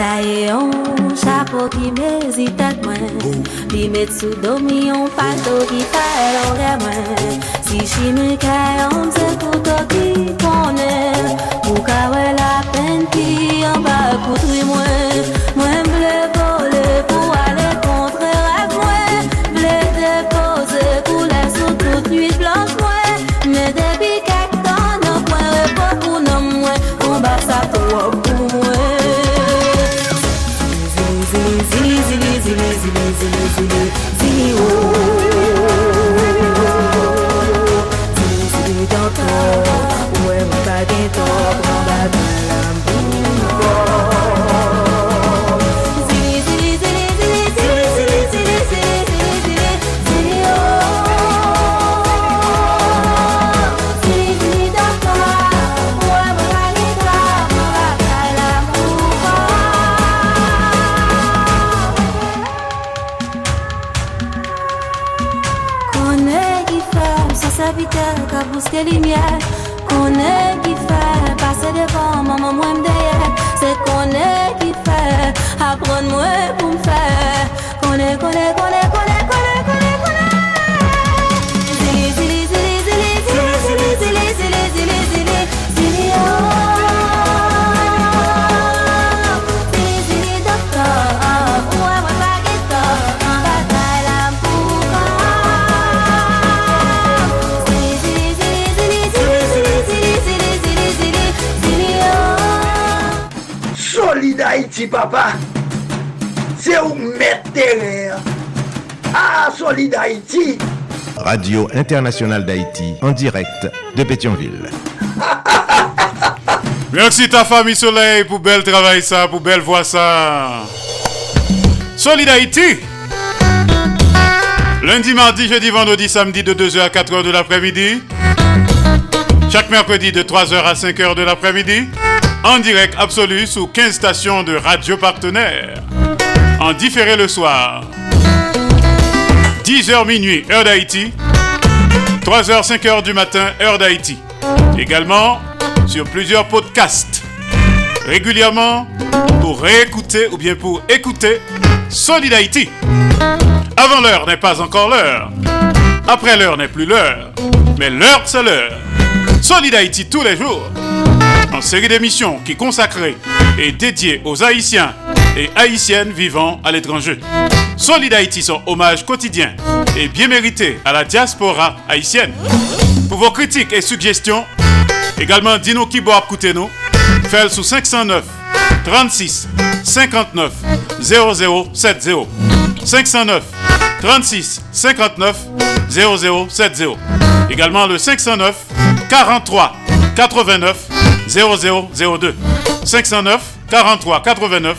Ta e yon chapo ki mezitat mwen. Li met sou domi yon pato ki fae yon remwen Si chime ka yon se kouto ki konen Mou kawe la pen ki yon ba koutri mwen. les lumières qu'on qui fait passer devant maman moi me c'est qu'on qui fait apprendre moi pour me faire. Qu'on est qu'on papa. C'est où mettre. Ah, Solid Haïti. Radio Internationale d'Haïti, en direct de Pétionville. (laughs) Merci ta famille Soleil pour bel travail ça, pour belle voix ça. Solid Haïti. Lundi, mardi, jeudi, vendredi, samedi de 2h à 4h de l'après-midi. Chaque mercredi de 3h à 5h de l'après-midi. En direct absolu sous 15 stations de radio partenaires. En différé le soir. 10h minuit, heure d'Haïti. 3h, 5h du matin, heure d'Haïti. Également sur plusieurs podcasts. Régulièrement pour réécouter ou bien pour écouter Solid Haïti. Avant l'heure n'est pas encore l'heure. Après l'heure n'est plus l'heure. Mais l'heure c'est l'heure. Solid Haïti tous les jours. Série d'émissions qui consacrée et dédiée aux Haïtiens et Haïtiennes vivant à l'étranger. Solid Haïti, son hommage quotidien et bien mérité à la diaspora haïtienne. Pour vos critiques et suggestions, également dis-nous qui boit écouter nous. Faites sous 509 36 59 0070. 509 36 59 0070. Également le 509 43 89 0002. 509 43 89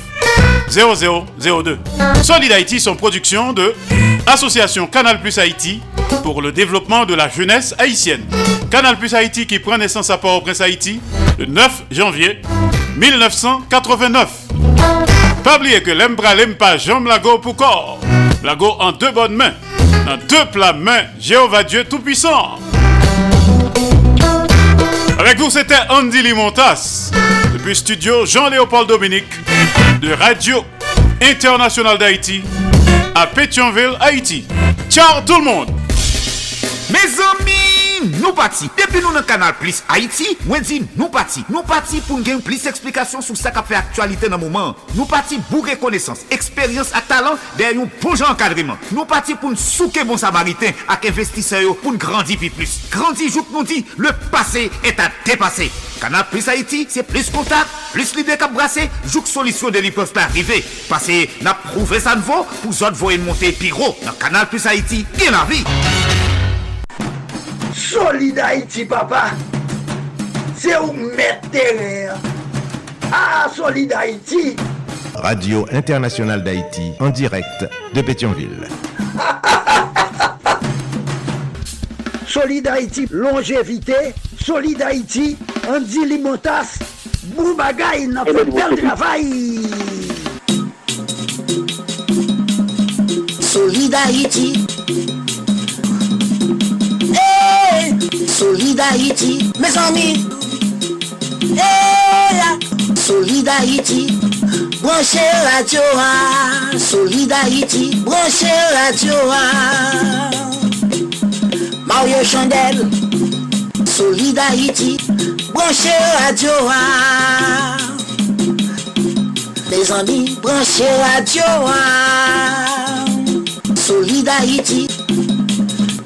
0002. Solid Haïti, son production de Association Canal Plus Haïti pour le développement de la jeunesse haïtienne. Canal Plus Haïti qui prend naissance à Port-au-Prince Haïti le 9 janvier 1989. Pas oublier que l'embra l'aime pas jambe lago pour corps. Lago en deux bonnes mains. Dans deux plats mains, Jéhovah Dieu Tout-Puissant. Avec vous, c'était Andy Limontas, depuis studio Jean-Léopold Dominique, de Radio Internationale d'Haïti, à Pétionville, Haïti. Ciao tout le monde! Mes amis, nou pati. Depi nou nan kanal Plus Haiti, mwen di nou pati. Nou pati pou n gen plis eksplikasyon sou sa ka fe aktualite nan mouman. Nou pati pou rekonesans, eksperyans ak talan der yon bon poujan kadriman. Nou pati pou n souke bon samariten ak investiseyo pou n grandi pi plus. Grandi jout nou di, le pase et a depase. Kanal Plus Haiti, se plis kontak, plis lide kap brase, jout solisyon de li peuf pa arrive. Pase na prouve sanvo pou zot voyen monte piro. Nan kanal Plus Haiti, gen la vi. Solid Haïti, papa. C'est où mettre terre. Ah, Solid Haïti. Radio Internationale d'Haïti, en direct de Pétionville. (laughs) Solid Haïti, longévité. Solid Haïti, Andy Limotas. Boubagaï, n'a fait bel travail. Solid Haïti. Solidarity, mes amis. Eh là, Solidarity, branchez la Torah. Solidarity, branchez la Torah. Mario Chandel, Solidarity, branchez la Torah. Mes amis, branchez la Torah. Solidarity,